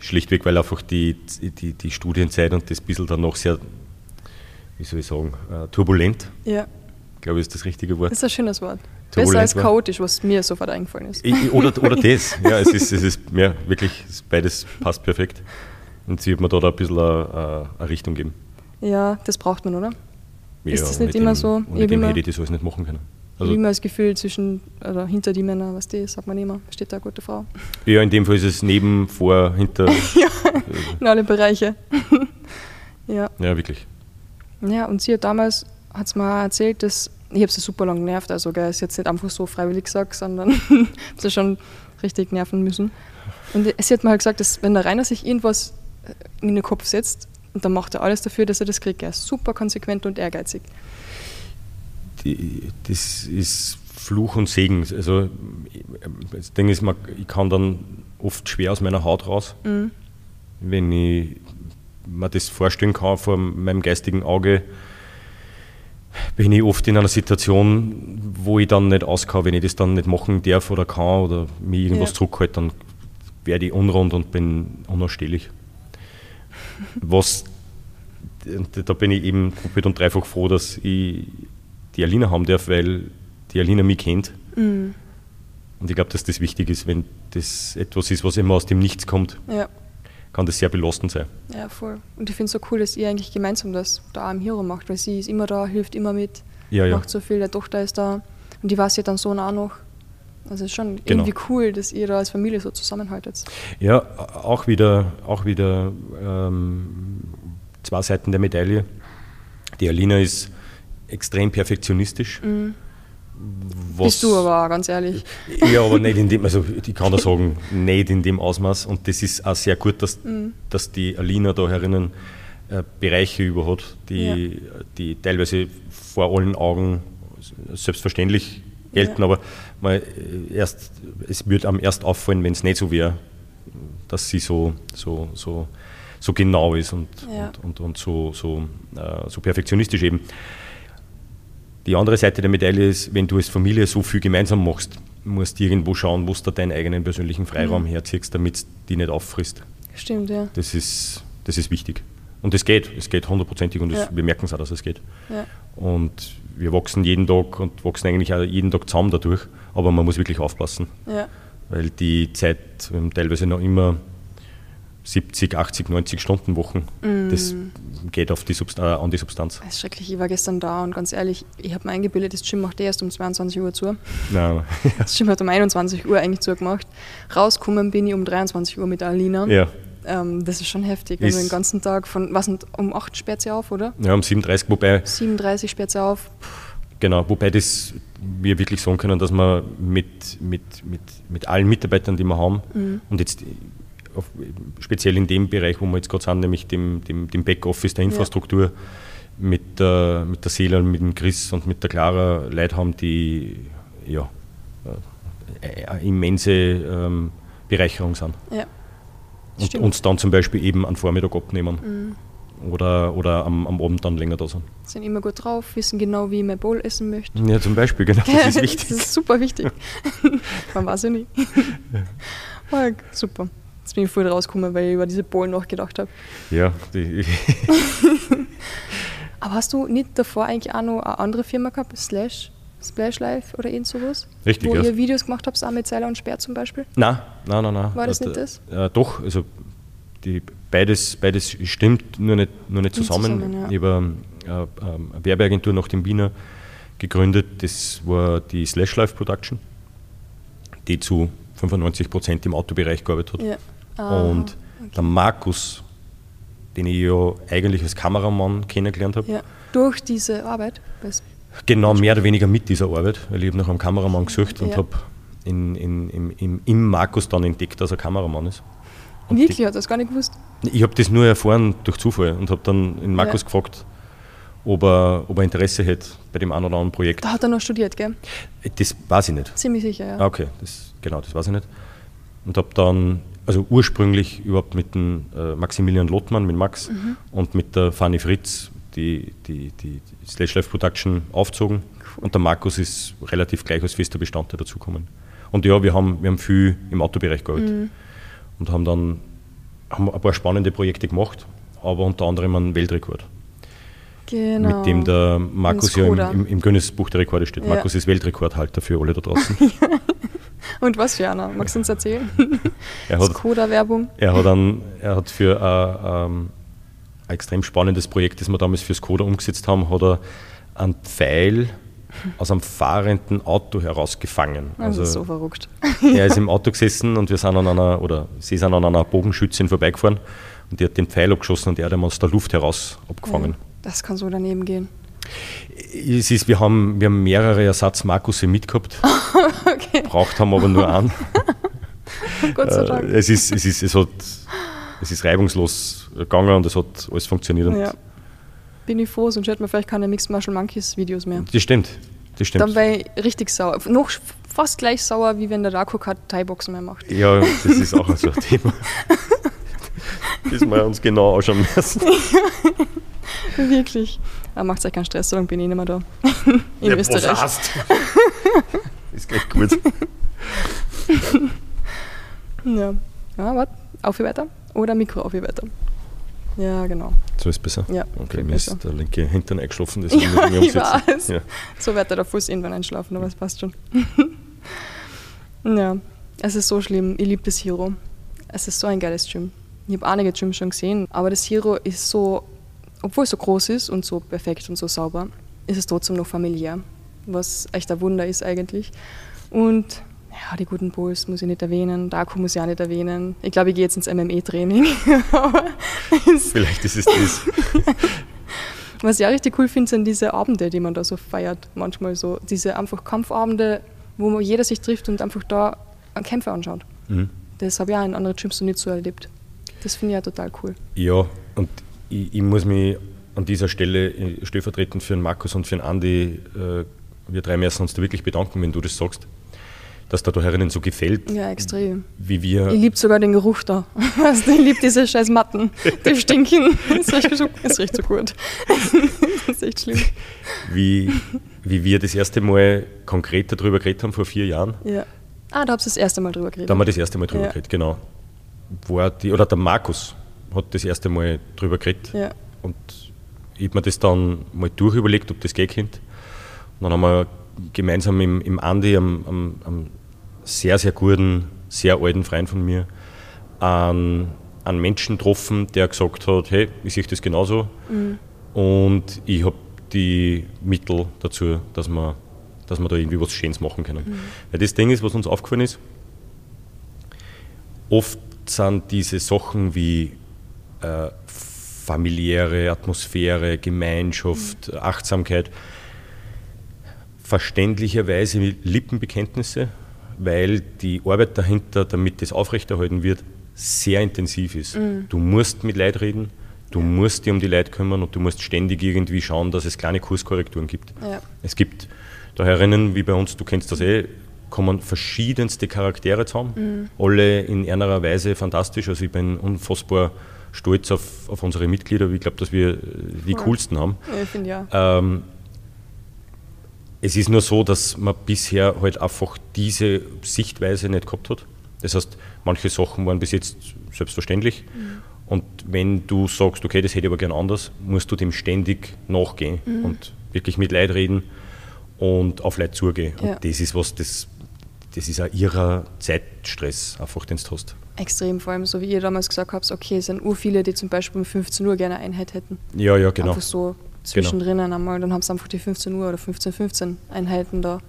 B: Schlichtweg, weil einfach die, die, die Studienzeit und das bisschen dann noch sehr, wie soll ich sagen, äh, turbulent,
A: Ja,
B: glaube ich, ist das richtige Wort.
A: das ist ein schönes Wort. Besser als chaotisch, was mir sofort eingefallen ist.
B: Oder, oder das, ja, es ist, es ist ja, wirklich, beides passt perfekt. Und sie hat mir da, da ein bisschen eine, eine Richtung gegeben.
A: Ja, das braucht man, oder? Ist das nicht immer
B: dem,
A: so?
B: Ohne dem hätte ich das alles nicht machen können. Also
A: immer das Gefühl zwischen, oder hinter die Männer, was die, sagt man immer, steht da eine gute Frau.
B: ja, in dem Fall ist es neben, vor, hinter.
A: ja, in alle Bereiche. ja.
B: Ja, wirklich.
A: ja, und sie hat damals, hat es mir auch erzählt, dass, ich habe sie super lang genervt, also gell, sie hat es nicht einfach so freiwillig gesagt, sondern habe sie schon richtig nerven müssen. Und sie hat mir halt gesagt, dass wenn der Rainer sich irgendwas in den Kopf setzt, und dann macht er alles dafür, dass er das kriegt. Er ist super konsequent und ehrgeizig.
B: Die, das ist Fluch und Segen. Also, das Ding ist, man, ich kann dann oft schwer aus meiner Haut raus.
A: Mhm.
B: wenn ich mir das vorstellen kann vor meinem geistigen Auge, bin ich oft in einer Situation, wo ich dann nicht auskam, wenn ich das dann nicht machen darf oder kann oder mir irgendwas ja. zurückhalte, dann werde ich unrund und bin unausstehlich. Was, da bin ich eben doppelt und dreifach froh, dass ich die Alina haben darf, weil die Alina mich kennt. Mhm. Und ich glaube, dass das wichtig ist, wenn das etwas ist, was immer aus dem Nichts kommt. Ja kann das sehr belastend sein.
A: Ja, voll. Und ich finde es so cool, dass ihr eigentlich gemeinsam das da am Hero macht, weil sie ist immer da, hilft immer mit, ja, ja. macht so viel, der Tochter ist da und die weiß ja dann so auch noch. Also es ist schon genau. irgendwie cool, dass ihr da als Familie so zusammenhaltet.
B: Ja, auch wieder, auch wieder ähm, zwei Seiten der Medaille. Die Alina ist extrem perfektionistisch. Mhm.
A: Was, Bist du aber, ganz ehrlich.
B: Ja, aber nicht in dem, also ich kann da sagen, nicht in dem Ausmaß. Und das ist auch sehr gut, dass, mhm. dass die Alina da herinnen äh, Bereiche über hat, die, ja. die teilweise vor allen Augen selbstverständlich gelten, ja. aber mal erst, es würde am erst auffallen, wenn es nicht so wäre, dass sie so, so, so, so genau ist und, ja. und, und, und, so, so, äh, so perfektionistisch eben. Die andere Seite der Medaille ist, wenn du als Familie so viel gemeinsam machst, musst du irgendwo schauen, wo du deinen eigenen persönlichen Freiraum mhm. herziehst, damit es die nicht auffrisst.
A: Stimmt, ja.
B: Das ist, das ist wichtig. Und es geht, es geht hundertprozentig und ja. wir merken es auch, dass es geht. Ja. Und wir wachsen jeden Tag und wachsen eigentlich auch jeden Tag zusammen dadurch, aber man muss wirklich aufpassen. Ja. Weil die Zeit teilweise noch immer 70, 80, 90 Stunden Wochen. Mm. Das geht auf die äh, an die Substanz.
A: Das ist schrecklich. Ich war gestern da und ganz ehrlich, ich habe mir eingebildet, das Gym macht erst um 22 Uhr zu.
B: Nein.
A: Das Gym hat um 21 Uhr eigentlich zugemacht. Rausgekommen bin ich um 23 Uhr mit Alina.
B: Ja.
A: Ähm, das ist schon heftig. Also ist also den ganzen Tag von, was sind, um 8 sperrt sie auf, oder?
B: Ja, um 37, wobei.
A: 37 sperrt sie auf. Puh.
B: Genau, wobei das wir wirklich sagen können, dass wir mit, mit, mit, mit allen Mitarbeitern, die wir haben, mhm. und jetzt auf, speziell in dem Bereich, wo wir jetzt gerade sind, nämlich dem, dem, dem Backoffice der Infrastruktur, ja. mit, der, mit der Seele, mit dem Chris und mit der Clara Leute haben, die ja, äh, eine immense ähm, Bereicherung sind. Ja. Und uns dann zum Beispiel eben am Vormittag abnehmen. Mhm oder, oder am, am Abend dann länger da sind.
A: Sind immer gut drauf, wissen genau, wie ich mein Bowl essen möchte.
B: Ja, zum Beispiel, genau, das ist wichtig.
A: das ist super wichtig. Man weiß ja nie. Ja. super. Jetzt bin ich voll rausgekommen, weil ich über diese Polen nachgedacht habe.
B: Ja.
A: Aber hast du nicht davor eigentlich auch noch eine andere Firma gehabt, Slash, Splash Life oder irgend sowas?
B: Richtig,
A: Wo ja. ihr Videos gemacht habt, auch mit Seiler und Speer zum Beispiel?
B: Nein, nein, nein. nein.
A: War das, das nicht
B: das? Äh, doch, also die, beides, beides stimmt, nur nicht, nur nicht zusammen. zusammen ja. Ich habe äh, eine Werbeagentur nach dem Wiener gegründet, das war die Slash Life Production, die zu 95 Prozent im Autobereich gearbeitet hat. Ja. Ah, und okay. der Markus, den ich ja eigentlich als Kameramann kennengelernt habe. Ja,
A: durch diese Arbeit?
B: Genau, mehr oder weniger mit dieser Arbeit, weil ich habe nach einem Kameramann gesucht ja. und habe in, in, im, im Markus dann entdeckt, dass er Kameramann ist.
A: Und Wirklich? Die, hat das gar nicht gewusst?
B: Ich habe das nur erfahren durch Zufall und habe dann in Markus ja. gefragt, ob er, ob er Interesse hätte bei dem einen oder anderen Projekt.
A: Da hat er noch studiert, gell?
B: Das weiß ich nicht.
A: Ziemlich sicher, ja.
B: Ah, okay, das, genau, das weiß ich nicht. Und habe dann also ursprünglich überhaupt mit dem äh, Maximilian Lottmann, mit Max mhm. und mit der Fanny Fritz die, die, die, Slash Life Production aufgezogen. Cool. Und der Markus ist relativ gleich als fester Bestandteil dazugekommen. Und ja, wir haben, wir haben viel im Autobereich gearbeitet mhm. und haben dann haben ein paar spannende Projekte gemacht, aber unter anderem einen Weltrekord. Genau. Mit dem der Markus ja im, im, im Guinness Buch der Rekorde steht. Ja. Markus ist Weltrekordhalter für alle da draußen.
A: Und was für einer? Magst du uns erzählen? Er hat, Skoda-Werbung.
B: Er hat, ein, er hat für ein, ähm, ein extrem spannendes Projekt, das wir damals für Skoda umgesetzt haben, hat er einen Pfeil aus einem fahrenden Auto herausgefangen.
A: Also, so verrückt.
B: Er ist im Auto gesessen und wir sind an einer, oder sie sind an einer Bogenschützin vorbeigefahren und die hat den Pfeil abgeschossen und er hat ihn aus der Luft heraus abgefangen. Ja,
A: das kann so daneben gehen.
B: Es ist, wir, haben, wir haben mehrere Ersatz-Markusse mitgehabt. okay. Braucht haben aber nur einen. Gott sei Dank. Äh, es, ist, es, ist, es, hat, es ist reibungslos gegangen und es hat alles funktioniert. Ja.
A: Bin ich froh, sonst hätten wir vielleicht keine Mixed Martial Monkeys Videos mehr.
B: Das stimmt. Das stimmt.
A: Dann wäre ich richtig sauer. Noch fast gleich sauer, wie wenn der Darko Thai-Boxen mehr macht.
B: Ja, das ist auch so ein Thema. bis wir uns genau anschauen müssen.
A: Wirklich. Aber macht euch keinen Stress, so lange bin ich nicht mehr da. In
B: Ja,
A: Österreich.
B: Was heißt? Ist gleich gut.
A: Ja. Ja, warte. Auf weiter. Oder Mikro auf weiter. Ja, genau.
B: So ist besser?
A: Ja,
B: Okay, mir ist
A: besser.
B: der linke Hintern eingeschlafen, deswegen
A: Ja,
B: muss ich mich
A: ich
B: umsetzen.
A: weiß.
B: Ja.
A: So wird der Fuß irgendwann einschlafen, aber es passt schon. ja, es ist so schlimm. Ich liebe das Hero. Es ist so ein geiles Gym. Ich habe einige Gyms schon gesehen, aber das Hero ist so, obwohl es so groß ist und so perfekt und so sauber, ist es trotzdem noch familiär, was echt ein Wunder ist eigentlich. Und ja, die guten Bulls muss ich nicht erwähnen, Daku muss ich auch nicht erwähnen. Ich glaube, ich gehe jetzt ins MME-Training.
B: Vielleicht ist es das.
A: was ich auch richtig cool finde, sind diese Abende, die man da so feiert. Manchmal so diese einfach Kampfabende, wo man jeder sich trifft und einfach da Kämpfe anschaut.
B: Mhm.
A: Das habe ich auch in anderen Gyms noch nicht so erlebt. Das finde ich ja total cool.
B: Ja, und ich, ich muss mich an dieser Stelle äh, stellvertretend für den Markus und für den Andi, äh, wir drei müssen uns da wirklich bedanken, wenn du das sagst, dass da da herinnen so gefällt,
A: Ja, extrem.
B: wie wir.
A: Ich liebe sogar den Geruch da. Du, ich liebe diese scheiß Matten. Die stinken. Es riecht so, riecht so gut. Das ist echt schlimm.
B: wie, wie wir das erste Mal konkret darüber geredet haben vor vier Jahren.
A: Ja. Ah, da habt ihr das erste Mal drüber geredet.
B: Da haben wir das erste Mal drüber
A: Ja.
B: geredet, genau. War die, oder der Markus hat das erste Mal drüber geredet.
A: Ja.
B: Und ich habe mir das dann mal durchüberlegt, ob das geht könnte. Und dann haben wir gemeinsam im, im Andi, einem, einem, einem sehr, sehr guten, sehr alten Freund von mir, einen, einen Menschen getroffen, der gesagt hat, hey, ich sehe das genauso. Und ich habe die Mittel dazu, dass wir, dass wir da irgendwie was Schönes machen können. Weil das Ding ist, was uns aufgefallen ist, oft sind diese Sachen wie äh, familiäre Atmosphäre, Gemeinschaft, Achtsamkeit verständlicherweise Lippenbekenntnisse, weil die Arbeit dahinter, damit das aufrechterhalten wird, sehr intensiv ist. Du musst mit Leid reden, du musst dich um die Leute kümmern und du musst ständig irgendwie schauen, dass es kleine Kurskorrekturen gibt.
A: Ja.
B: Es gibt da herinnen, wie bei uns, du kennst das eh, kommen verschiedenste Charaktere zusammen, alle in einer Weise fantastisch. Also ich bin unfassbar stolz auf, auf unsere Mitglieder. Ich glaube, dass wir äh, die
A: Voll.
B: coolsten haben.
A: Ja, ich finde ja.
B: Ähm, es ist nur so, dass man bisher halt einfach diese Sichtweise nicht gehabt hat. Das heißt, manche Sachen waren bis jetzt selbstverständlich. Und wenn du sagst, okay, das hätte ich aber gern anders, musst du dem ständig nachgehen und wirklich mit Leid reden und auf Leid zugehen.
A: Ja.
B: Und das ist was, das, das ist auch ihrer Zeitstress, einfach, den du hast.
A: Extrem, vor allem so wie ihr damals gesagt habt, okay, es sind ur viele, die zum Beispiel um 15 Uhr gerne Einheit hätten.
B: Ja, ja, genau.
A: Einfach so zwischendrin einmal, dann haben sie einfach die 15 Uhr oder 15, 15 Einheiten da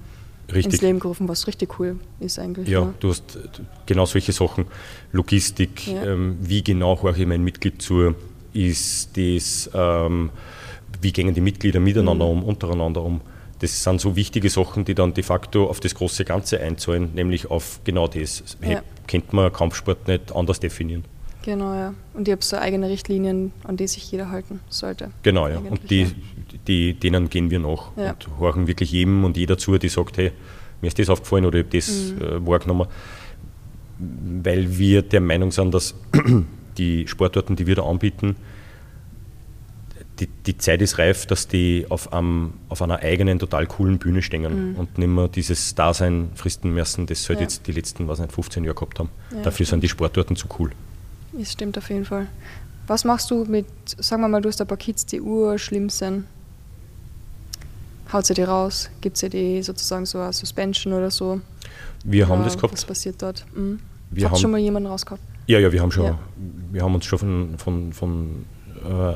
A: ins
B: Richtig.
A: Leben gerufen, was richtig cool ist eigentlich.
B: Ja,
A: ne?
B: du hast genau solche Sachen. Logistik,
A: Ja.
B: ähm, wie genau horche ich mein Mitglied zu? Ist das, ähm, wie gehen die Mitglieder miteinander
A: Mhm.
B: um, untereinander um? Das sind so wichtige Sachen, die dann de facto auf das große Ganze einzahlen, nämlich auf genau das.
A: Ja.
B: Könnte man Kampfsport nicht anders definieren?
A: Genau, ja. Und ihr habt so eigene Richtlinien, an die sich jeder halten sollte.
B: Genau, ja. Und die, die, denen gehen wir nach
A: Ja.
B: und horchen wirklich jedem und jeder zu, die sagt, hey, mir ist das aufgefallen oder ich habe das
A: Mhm.
B: äh, wahrgenommen. Weil wir der Meinung sind, dass die Sportarten, die wir da anbieten, die, die Zeit ist reif, dass die auf, einem, auf einer eigenen, total coolen Bühne stehen und nicht mehr dieses Dasein fristen müssen, das sie halt
A: Mhm. Ja.
B: jetzt die letzten, weiß nicht, 15 Jahre gehabt haben.
A: Ja,
B: Dafür sind die Sportarten zu cool.
A: Das stimmt auf jeden Fall. Was machst du mit, sagen wir mal, du hast ein paar Kids, die urschlimm sind. Haut sie die raus? Gibt sie die sozusagen so eine Suspension oder so?
B: Wir haben
A: Oder
B: das gehabt.
A: Was passiert dort? Mhm.
B: Wir
A: Habt schon mal jemanden rausgehabt?
B: Ja, ja, wir haben schon,
A: Ja.
B: wir haben uns schon von, von, von äh,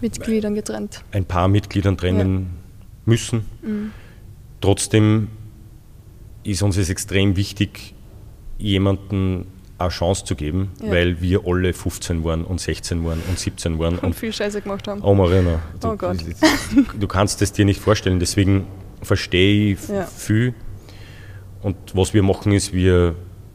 A: Mitgliedern getrennt.
B: ein paar Mitgliedern trennen müssen.
A: Mhm.
B: Trotzdem ist uns es extrem wichtig, jemanden eine Chance zu geben,
A: Ja.
B: weil wir alle 15 waren und 16 waren und 17 waren.
A: Und
B: Und
A: viel Scheiße gemacht haben.
B: oh Marina, du,
A: Oh Gott.
B: du kannst es dir nicht vorstellen. Deswegen verstehe ich
A: Ja.
B: viel. Und was wir machen ist, wir,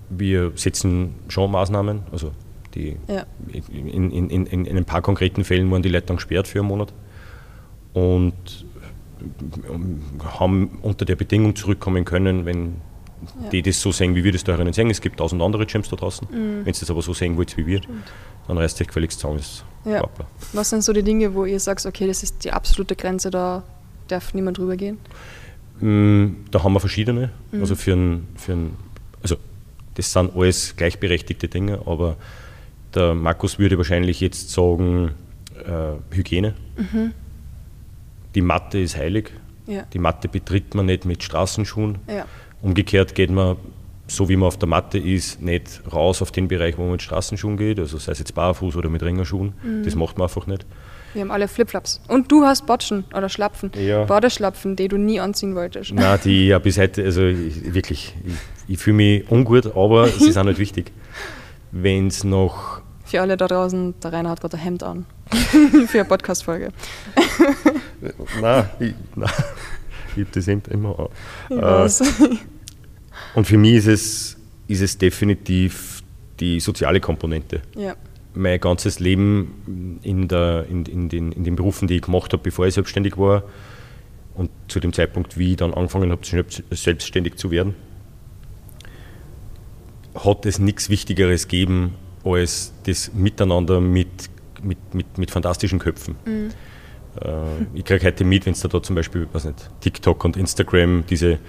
B: wir setzen schon Maßnahmen, also die
A: Ja.
B: in, in, in, in in ein paar konkreten Fällen wurden die Leute dann gesperrt für einen Monat und ähm, haben unter der Bedingung zurückkommen können, wenn, ja. die das so sehen, wie wir das da drinnen sehen. Es gibt tausend andere Gyms da draußen. Mhm. Wenn ihr das aber so sehen wollt wie wir, Stimmt. dann reißt euch gefälligst zusammen.
A: Ja. Was sind so die Dinge, wo ihr sagt, okay, das ist die absolute Grenze, da darf niemand drüber gehen?
B: Mm, da haben wir verschiedene. Mhm. Also für ein, für ein, also das sind alles gleichberechtigte Dinge, aber der Markus würde wahrscheinlich jetzt sagen, äh, Hygiene. Mhm. Die Matte ist heilig. Ja. Die Matte betritt man nicht mit Straßenschuhen. Ja. Umgekehrt geht man, so wie man auf der Matte ist, nicht raus auf den Bereich, wo man mit Straßenschuhen geht, also sei es jetzt barfuß oder mit Ringerschuhen. Mhm. Das macht man einfach nicht.
A: Wir haben alle Flipflops. Und du hast Botschen oder Schlapfen. Ja. Badeschlapfen, die du nie anziehen wolltest.
B: Nein, die ja bis heute, also ich, wirklich, ich, ich fühle mich ungut, aber sie sind halt wichtig. Wenn es noch.
A: Für alle da draußen, der Rainer hat gerade ein Hemd an. Für eine Podcast-Folge.
B: nein, ich, nein, ich habe das Hemd immer an. Äh, und für mich ist es, ist es definitiv die soziale Komponente. Ja mein ganzes Leben in, der, in, in, den, in den Berufen, die ich gemacht habe, bevor ich selbstständig war und zu dem Zeitpunkt, wie ich dann angefangen habe, selbstständig zu werden, hat es nichts Wichtigeres gegeben als das Miteinander mit, mit, mit, mit fantastischen Köpfen. Mhm. Äh, ich kriege heute mit, wenn es da, zum Beispiel, weiß nicht, TikTok und Instagram diese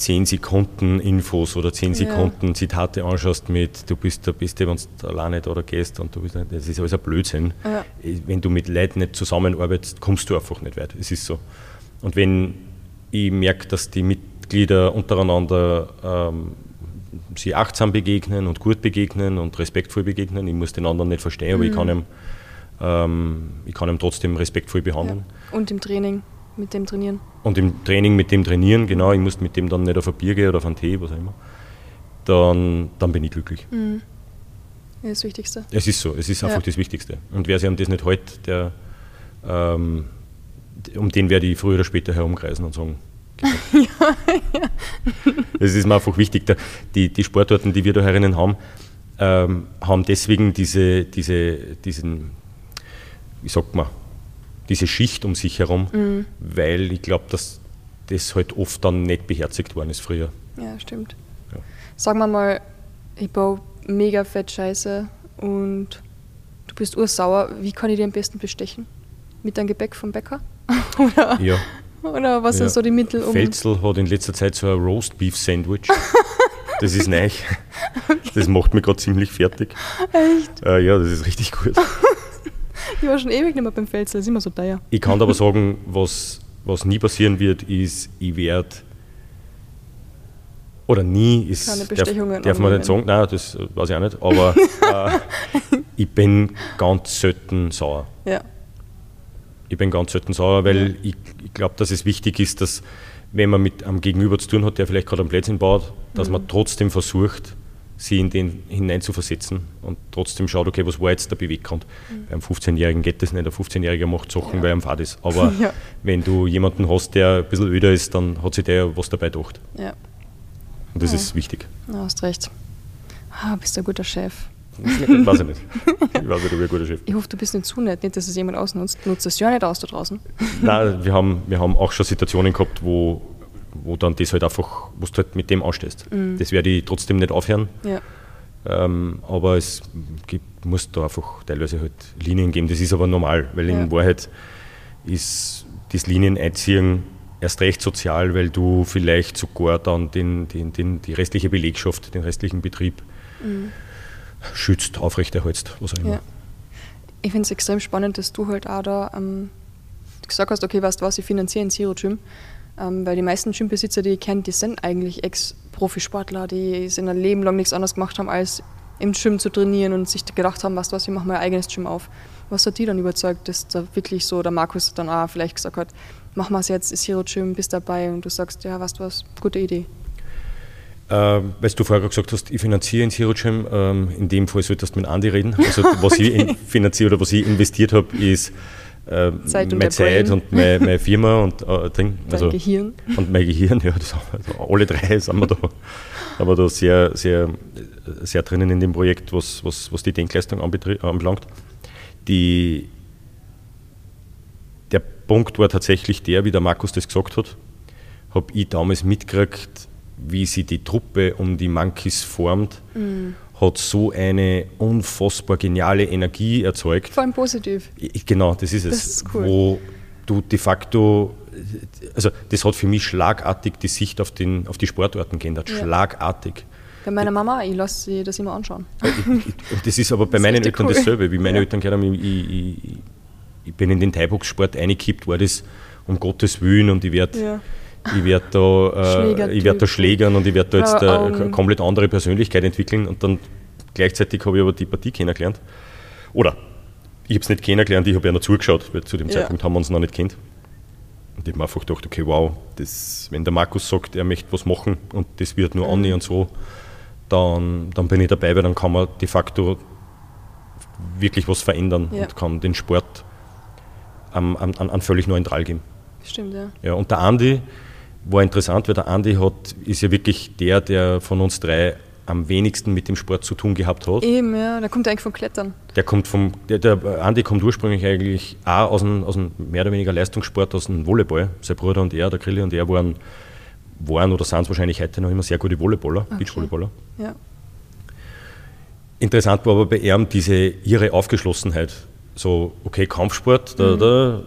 B: 10 Sekunden Infos oder 10 Sekunden ja. Zitate anschaust mit, du bist der Beste, wenn du alleine da oder gehst und du bist, das ist alles ein Blödsinn. Ja. Wenn du mit Leuten nicht zusammenarbeitest, kommst du einfach nicht weit. Es ist so. Und wenn ich merke, dass die Mitglieder untereinander ähm, sie achtsam begegnen und gut begegnen und respektvoll begegnen, ich muss den anderen nicht verstehen, aber ich, kann mhm. ihm, ähm, ich kann ihn trotzdem respektvoll behandeln.
A: Ja. Und im Training mit dem trainieren.
B: Und im Training mit dem trainieren, genau, ich muss mit dem dann nicht auf ein Bier gehen oder auf einen Tee, was auch immer. Dann, dann bin ich glücklich. Mhm.
A: Ja, das Wichtigste.
B: Es ist so, es ist einfach ja. das Wichtigste. Und wer sich an das nicht hält, der, ähm, um den werde ich früher oder später herumkreisen und sagen, ja, ja. Es ist mir einfach wichtig, die, die Sportarten, die wir da herinnen haben, ähm, haben deswegen diese, diese, diesen, wie sagt man, diese Schicht um sich herum, mhm. weil ich glaube, dass das halt oft dann nicht beherzigt worden ist früher.
A: Ja, stimmt. Ja. Sagen wir mal, ich baue mega fett Scheiße und du bist ursauer. Wie kann ich dir am besten bestechen? Mit deinem Gebäck vom Bäcker?
B: ja.
A: Oder was ja. sind so die Mittel?
B: Um Felzel hat in letzter Zeit so ein Roast Beef Sandwich. das ist neu. Okay. Das macht mich gerade ziemlich fertig. Echt? Äh, ja, das ist richtig gut.
A: Ich war schon ewig nicht mehr beim Fels, das ist immer so teuer.
B: Ich kann aber sagen, was, was nie passieren wird, ist, ich werde oder nie ist,
A: Keine darf,
B: darf man nicht sagen, nein, das weiß ich auch nicht, aber äh, ich bin ganz selten sauer. Ja. Ich bin ganz selten sauer, weil ich, ich glaube, dass es wichtig ist, dass wenn man mit einem Gegenüber zu tun hat, der vielleicht gerade einen Plätzchen baut, dass mhm. man trotzdem versucht, sie in den hinein zu versetzen und trotzdem schaut, okay, was war jetzt der Beweggrund. Mhm. Beim 15-Jährigen geht das nicht, der 15-Jährige macht Sachen, ja. weil er am Fahrt ist. Aber ja. wenn du jemanden hast, der ein bisschen öder ist, dann hat sich der was dabei gedacht. Ja. Und das ja. ist wichtig.
A: Du hast recht. Ah, bist du ein guter Chef.
B: Ich weiß ich nicht. Ich weiß nicht, ob ich ein guter Chef
A: Ich hoffe, du bist nicht zu nett, nicht, dass es jemand ausnutzt. Nutzt das ja nicht aus da draußen.
B: Nein, wir haben, wir haben auch schon Situationen gehabt, wo wo dann das halt einfach, wo du halt mit dem anstehst. Mhm. Das werde ich trotzdem nicht aufhören. Ja. Ähm, aber es gibt, muss da einfach teilweise halt Linien geben. Das ist aber normal, weil ja. in Wahrheit ist das Linieneinziehen erst recht sozial, weil du vielleicht sogar dann den, den, den, die restliche Belegschaft, den restlichen Betrieb mhm. Schützt, aufrechterhältst, was auch immer. Ja.
A: Ich finde es extrem spannend, dass du halt auch da ähm, gesagt hast, okay, weißt du was, ich finanziere ein Zero Gym ähm, weil die meisten Gymbesitzer, die ich kenne, die sind eigentlich Ex-Profisportler, die sind ein Leben lang nichts anderes gemacht haben, als im Gym zu trainieren und sich gedacht haben, weißt du was, ich mache mein eigenes Gym auf. Was hat die dann überzeugt, dass da wirklich so der Markus dann auch vielleicht gesagt hat, machen wir es jetzt, Hero Gym, bist dabei und du sagst, ja, weißt du was, gute Idee.
B: Ähm, weil du vorher gesagt hast, ich finanziere ins Hero Gym, ähm, in dem Fall solltest du mit Andi reden. Also was okay. ich finanziere oder was ich investiert habe, ist äh, Zeit meine Zeit Brain. und meine, meine, Firma und äh, Ding.
A: Also, Dein Gehirn.
B: Und mein Gehirn, ja, das, also alle drei sind wir da, sind wir da sehr, sehr, sehr drinnen in dem Projekt, was, was, was die Denkleistung anbelangt. Die, der Punkt war tatsächlich der, wie der Markus das gesagt hat, habe ich damals mitgekriegt, wie sie die Truppe um die Monkeys formt, mhm. hat so eine unfassbar geniale Energie erzeugt.
A: Vor allem positiv.
B: Genau, das ist es. Das ist cool. Wo du de facto, also das hat für mich schlagartig die Sicht auf, den, auf die Sportarten geändert. Ja. Schlagartig.
A: Bei meiner Mama, ich lasse sie das immer anschauen.
B: das ist aber bei das meinen Eltern cool. dasselbe. Wie meine ja. Eltern gesagt haben, ich, ich, ich, bin in den Thai-Box-Sport eingekippt, war das um Gottes Willen und ich werde ja. Werd da, äh, werd da schlägern und ich werde da jetzt ja, äh, eine komplett andere Persönlichkeit entwickeln und dann gleichzeitig habe ich aber die Partie kennengelernt. Oder ich habe es nicht kennengelernt, ich habe ja noch zugeschaut, weil zu dem Zeitpunkt haben wir uns noch nicht kennt. Und ich habe mir einfach gedacht, okay, wow, das, wenn der Markus sagt, er möchte was machen und das wird nur mhm. Anni und so, dann, dann bin ich dabei, weil dann kann man de facto wirklich was verändern ja. und kann den Sport an, an, an völlig neuen Drall geben.
A: Stimmt, ja.
B: ja. Und der Andi war interessant, weil der Andi hat, ist ja wirklich der, der von uns drei am wenigsten mit dem Sport zu tun gehabt hat.
A: Eben, ja, der kommt eigentlich vom Klettern.
B: Der kommt vom, der, der Andi kommt ursprünglich eigentlich auch aus dem, aus dem mehr oder weniger Leistungssport, aus dem Volleyball. Sein Bruder und er, der Grilli und er waren waren oder sind es wahrscheinlich heute noch immer sehr gute Volleyballer, okay. Beachvolleyballer. Ja. Interessant war aber bei ihm diese ihre Aufgeschlossenheit. So, okay, Kampfsport, da, mhm. da,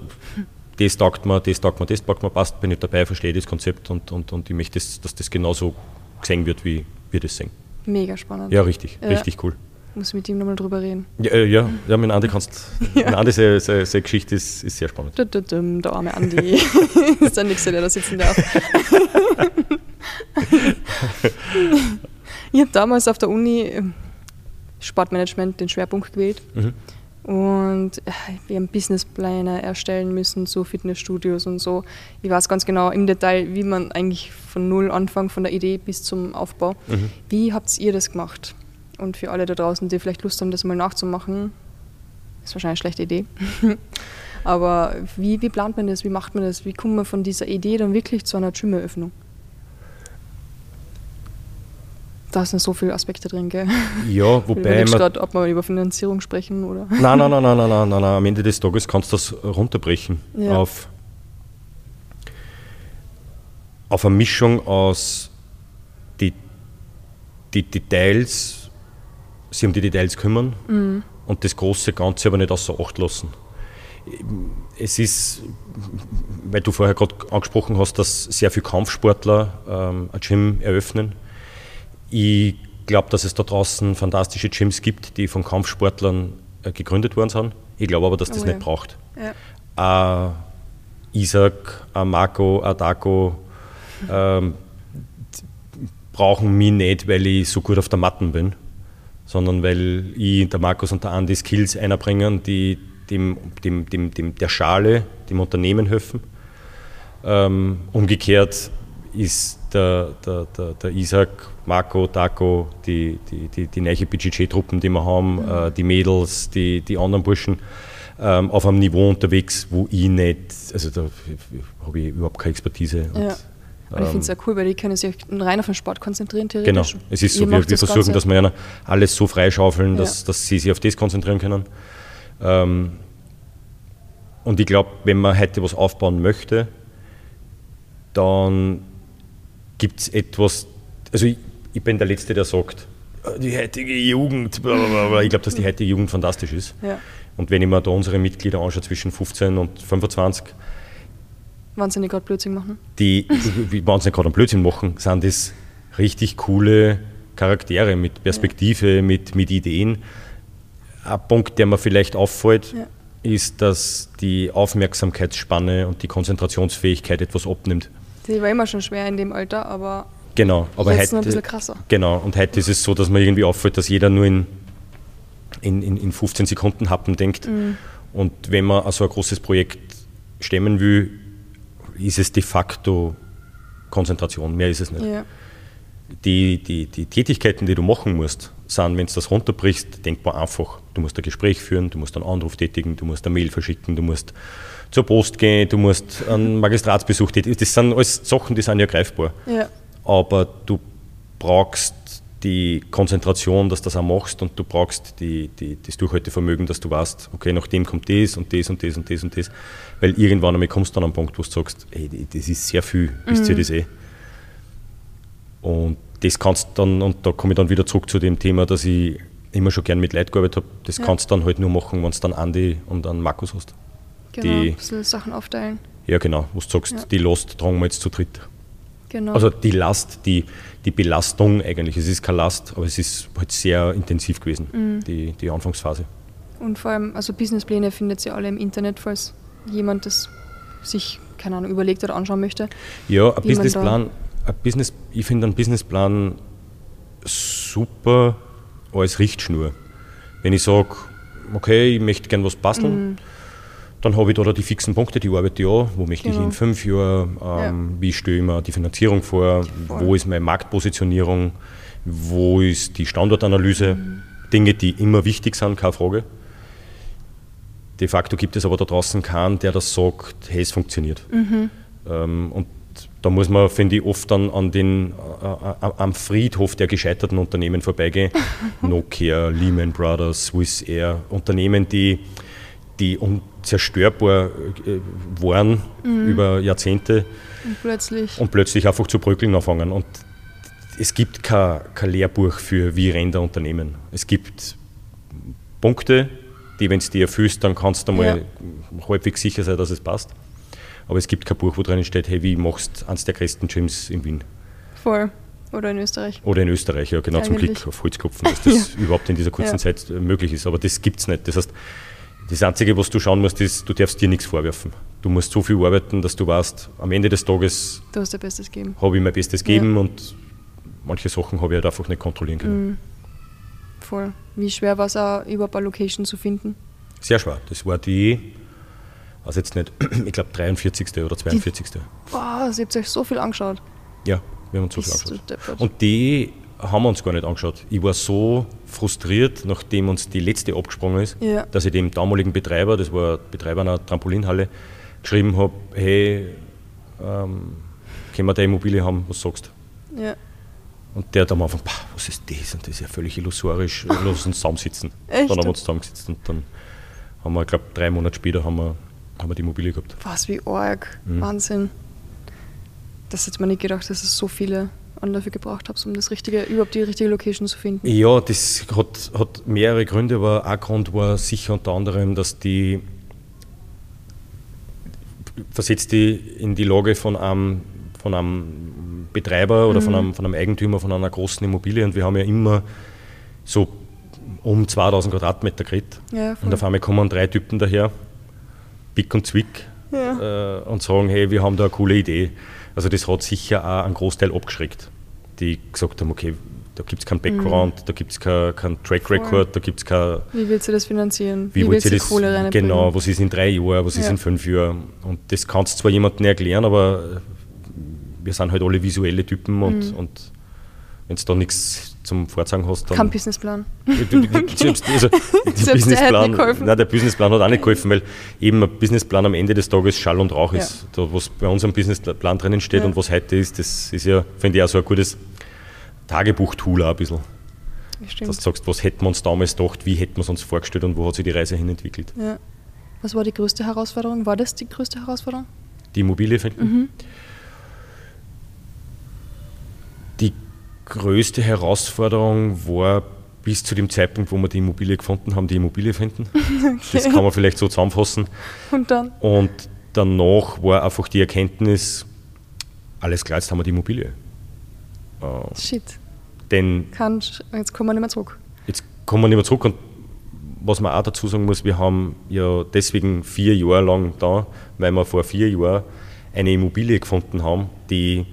B: das taugt mir, das taugt mir, das taugt mir, passt, bin ich dabei, verstehe das Konzept und, und, und ich möchte, das, dass das genauso gesehen wird, wie wir das sehen.
A: Mega spannend.
B: Ja, richtig, ja. richtig cool.
A: Muss mit ihm nochmal drüber reden.
B: Ja, äh, ja, ja mit Andi kannst ja. mit Andi seine, seine, seine Geschichte ist, ist sehr spannend.
A: Du, du, du, der arme Andi. ist der Nächste, der da sitzen darf. ich habe damals auf der Uni ähm, Sportmanagement den Schwerpunkt gewählt. Mhm. Und äh, wir haben Businesspläne erstellen müssen, so Fitnessstudios und so. Ich weiß ganz genau im Detail, wie man eigentlich von null anfängt, von der Idee bis zum Aufbau. Mhm. Wie habt ihr das gemacht? Und für alle da draußen, die vielleicht Lust haben, das mal nachzumachen, ist wahrscheinlich eine schlechte Idee. Aber wie, wie plant man das? Wie macht man das? Wie kommt man von dieser Idee dann wirklich zu einer Gym-Eröffnung? Da sind so viele Aspekte drin, gell?
B: Ja, wobei.
A: Ich gerade, ob wir über Finanzierung sprechen oder.
B: Nein, nein, nein, nein, nein, nein, nein, Am Ende des Tages kannst du das runterbrechen ja. auf, auf eine Mischung aus die, die Details sich um die Details kümmern mhm. und das große Ganze aber nicht außer Acht lassen. Es ist, weil du vorher gerade angesprochen hast, dass sehr viele Kampfsportler ähm, ein Gym eröffnen. Ich glaube, dass es da draußen fantastische Gyms gibt, die von Kampfsportlern äh, gegründet worden sind. Ich glaube aber, dass das oh, nicht ja. braucht. Ja. Äh, Isaac, äh, Marco, äh, Daco ähm, brauchen mich nicht, weil ich so gut auf der Matten bin sondern weil ich, der Markus und der Andi Skills einbringen, die dem, dem, dem, dem, der Schale, dem Unternehmen helfen. Ähm, umgekehrt ist der, der, der, der Isaac, Marco, Taco, die, die, die, die neue BGG-Truppen, die wir haben, mhm. äh, die Mädels, die, die anderen Burschen, ähm, auf einem Niveau unterwegs, wo ich nicht, also da habe ich überhaupt keine Expertise.
A: Ja. Und ich finde es sehr cool, weil die können sich rein auf den Sport konzentrieren, theoretisch.
B: Genau, es ist so, wir, wir versuchen, Ganze. dass wir alles so freischaufeln, dass, ja. dass sie sich auf das konzentrieren können. Ähm, und ich glaube, wenn man heute was aufbauen möchte, dann gibt es etwas, also ich, ich, bin der Letzte, der sagt, äh, die heutige Jugend, blablabla. ich glaube, dass die heutige Jugend fantastisch ist. Ja. Und wenn ich mir da unsere Mitglieder anschaue zwischen 15 und 25,
A: wenn sie nicht gerade Blödsinn machen?
B: Die, wenn sie nicht gerade Blödsinn machen, sind das richtig coole Charaktere mit Perspektive, ja. mit, mit Ideen. Ein Punkt, der mir vielleicht auffällt, ja. ist, dass die Aufmerksamkeitsspanne und die Konzentrationsfähigkeit etwas abnimmt.
A: Die war immer schon schwer in dem Alter, aber
B: genau, aber
A: jetzt heute, ein bisschen krasser.
B: Genau, und heute ist es so, dass man irgendwie auffällt, dass jeder nur in, in, in 15 Sekunden Happen denkt. Mhm. Und wenn man so ein großes Projekt stemmen will, ist es de facto Konzentration, mehr ist es nicht. Ja. Die, die, die Tätigkeiten, die du machen musst, sind, wenn du das runterbrichst, denkbar einfach. Du musst ein Gespräch führen, du musst einen Anruf tätigen, du musst eine Mail verschicken, du musst zur Post gehen, du musst einen Magistratsbesuch tätigen. Das sind alles Sachen, die sind ja greifbar. Ja. Aber du brauchst die Konzentration, dass du das auch machst und du brauchst die, die, das Durchhaltevermögen, dass du weißt, okay, nach dem kommt das und das und das und das und das. Weil irgendwann einmal kommst du dann an einen Punkt, wo du sagst, hey, das ist sehr viel, wisst ihr mhm. das eh? Und das kannst dann, und da komme ich dann wieder zurück zu dem Thema, dass ich immer schon gern mit Leuten gearbeitet habe. Das
A: Ja.
B: kannst du dann halt nur machen, wenn du dann Andi und einen Markus hast.
A: Genau,
B: Die-
A: ein bisschen Sachen aufteilen.
B: Ja, genau, wo du sagst,
A: Ja.
B: die Last tragen wir jetzt zu dritt.
A: Genau.
B: Also die Last, die, die Belastung eigentlich. Es ist keine Last, aber es ist halt sehr intensiv gewesen,
A: Mhm.
B: die, die Anfangsphase.
A: Und vor allem, also Businesspläne findet ihr alle im Internet, falls jemand das sich, keine Ahnung, überlegt oder anschauen möchte.
B: Ja, ein Businessplan, ein Business, ich finde einen Businessplan super als Richtschnur. Wenn ich sage, okay, ich möchte gerne was basteln, dann habe ich da die fixen Punkte, die arbeite ich an. Wo möchte ich
A: Genau.
B: in fünf Jahren? Ähm, Wie stelle ich mir die Finanzierung vor?
A: Voll.
B: Wo ist meine Marktpositionierung? Wo ist die Standortanalyse? Dinge, die immer wichtig sind, keine Frage. De facto gibt es aber da draußen keinen, der das sagt, hey, es funktioniert. Ähm, und da muss man, finde ich, oft dann an den, äh, äh, am Friedhof der gescheiterten Unternehmen vorbeigehen. Nokia, Lehman Brothers, Swiss Air, Unternehmen, die, die unzerstörbar äh, waren über Jahrzehnte
A: Und plötzlich.
B: und plötzlich einfach zu bröckeln anfangen. Und es gibt kein, kein Lehrbuch für wie rennt ein Unternehmen. Es gibt Punkte, die, wenn du die erfüllst, dann kannst du mal halbwegs sicher sein, dass es passt. Aber es gibt kein Buch, wo drin steht, hey, wie machst du eines der größten Gyms in Wien
A: Voll. Oder in Österreich.
B: oder in Österreich. Ja, genau, zum
A: Eigentlich.
B: Glück auf Holz klopfen, dass das überhaupt in dieser kurzen
A: Ja.
B: Zeit möglich ist. Aber das gibt es nicht. Das heißt, das Einzige, was du schauen musst, ist, du darfst dir nichts vorwerfen. Du musst so viel arbeiten, dass du weißt, am Ende des Tages
A: Du hast dein Bestes gegeben.
B: habe ich mein Bestes gegeben und manche Sachen habe ich halt einfach nicht kontrollieren können.
A: Voll. Wie schwer war es auch, überhaupt eine Location zu finden?
B: Sehr schwer. Das war die, weiß jetzt nicht, ich glaube 43. oder 42.
A: Boah, ihr habt euch so viel angeschaut.
B: Ja, wir haben uns so viel
A: Bist du
B: angeschaut. Und die haben wir uns gar nicht angeschaut. Ich war so frustriert, nachdem uns die letzte abgesprungen ist,
A: Ja.
B: dass ich dem damaligen Betreiber, das war Betreiber einer Trampolinhalle, geschrieben habe, hey, ähm, können wir deine Immobilie haben, was sagst du?
A: Ja.
B: Und der hat am Anfang, "Pah, was ist das? Und das ist ja völlig illusorisch, lass uns zusammensitzen.
A: Echt?
B: Dann haben wir uns zusammengesetzt und dann haben wir, ich glaube, drei Monate später haben wir, haben wir die Immobilie gehabt.
A: Was, wie arg.
B: Mhm.
A: Wahnsinn. Das hätte man nicht gedacht, dass es so viele Anläufe gebraucht habt, um das richtige, überhaupt die richtige Location zu finden.
B: Ja, das hat, hat mehrere Gründe, aber ein Grund war sicher unter anderem, dass die versetzt die in die Lage von einem, von einem Betreiber oder von, einem, von einem Eigentümer von einer großen Immobilie und wir haben ja immer so um 2000 Quadratmeter geredet.
A: Ja,
B: und auf einmal kommen drei Typen daher, Pick und Zwick,
A: Ja.
B: äh, und sagen, hey, wir haben da eine coole Idee. Also das hat sicher auch einen Großteil abgeschreckt, die gesagt haben, okay, da gibt es keinen Background, da gibt es keinen kein Track
A: Voll.
B: Record, da gibt es kein,
A: Wie willst du das finanzieren?
B: wie, wollt
A: willst du
B: das,
A: Kohle reinbringen?
B: genau, was ist in drei Jahren, was ist
A: Ja.
B: in fünf Jahren. Und das kannst du zwar jemandem erklären, aber wir sind halt alle visuelle Typen und,
A: Mhm.
B: und wenn du da nichts zum Vorzeigen hast, dann...
A: Kein Businessplan.
B: Selbst, also, der, Businessplan, nein, der Businessplan hat auch nicht geholfen, weil eben ein Businessplan am Ende des Tages Schall und Rauch
A: Ja.
B: ist. Da, was bei unserem Businessplan drinnen steht
A: Ja.
B: und was heute ist, das ist ja, finde ich, auch so ein gutes Tagebuch-Tool auch ein bisschen.
A: Stimmt.
B: Dass du sagst, was hätten wir uns damals gedacht, wie hätten wir es uns vorgestellt und wo hat sich die Reise hin entwickelt.
A: Ja. Was war die größte Herausforderung? War das die größte Herausforderung?
B: Die Immobilie finden.
A: Mhm.
B: Größte Herausforderung war bis zu dem Zeitpunkt, wo wir die Immobilie gefunden haben, die Immobilie finden. Das kann man vielleicht so zusammenfassen.
A: Und dann?
B: Und danach war einfach die Erkenntnis, alles klar, jetzt haben wir die Immobilie. Äh,
A: Shit.
B: denn
A: Kann, jetzt kommen wir nicht mehr zurück.
B: jetzt kommen wir nicht mehr zurück und was man auch dazu sagen muss, wir haben ja deswegen vier Jahre lang da, weil wir vor vier Jahren eine Immobilie gefunden haben, die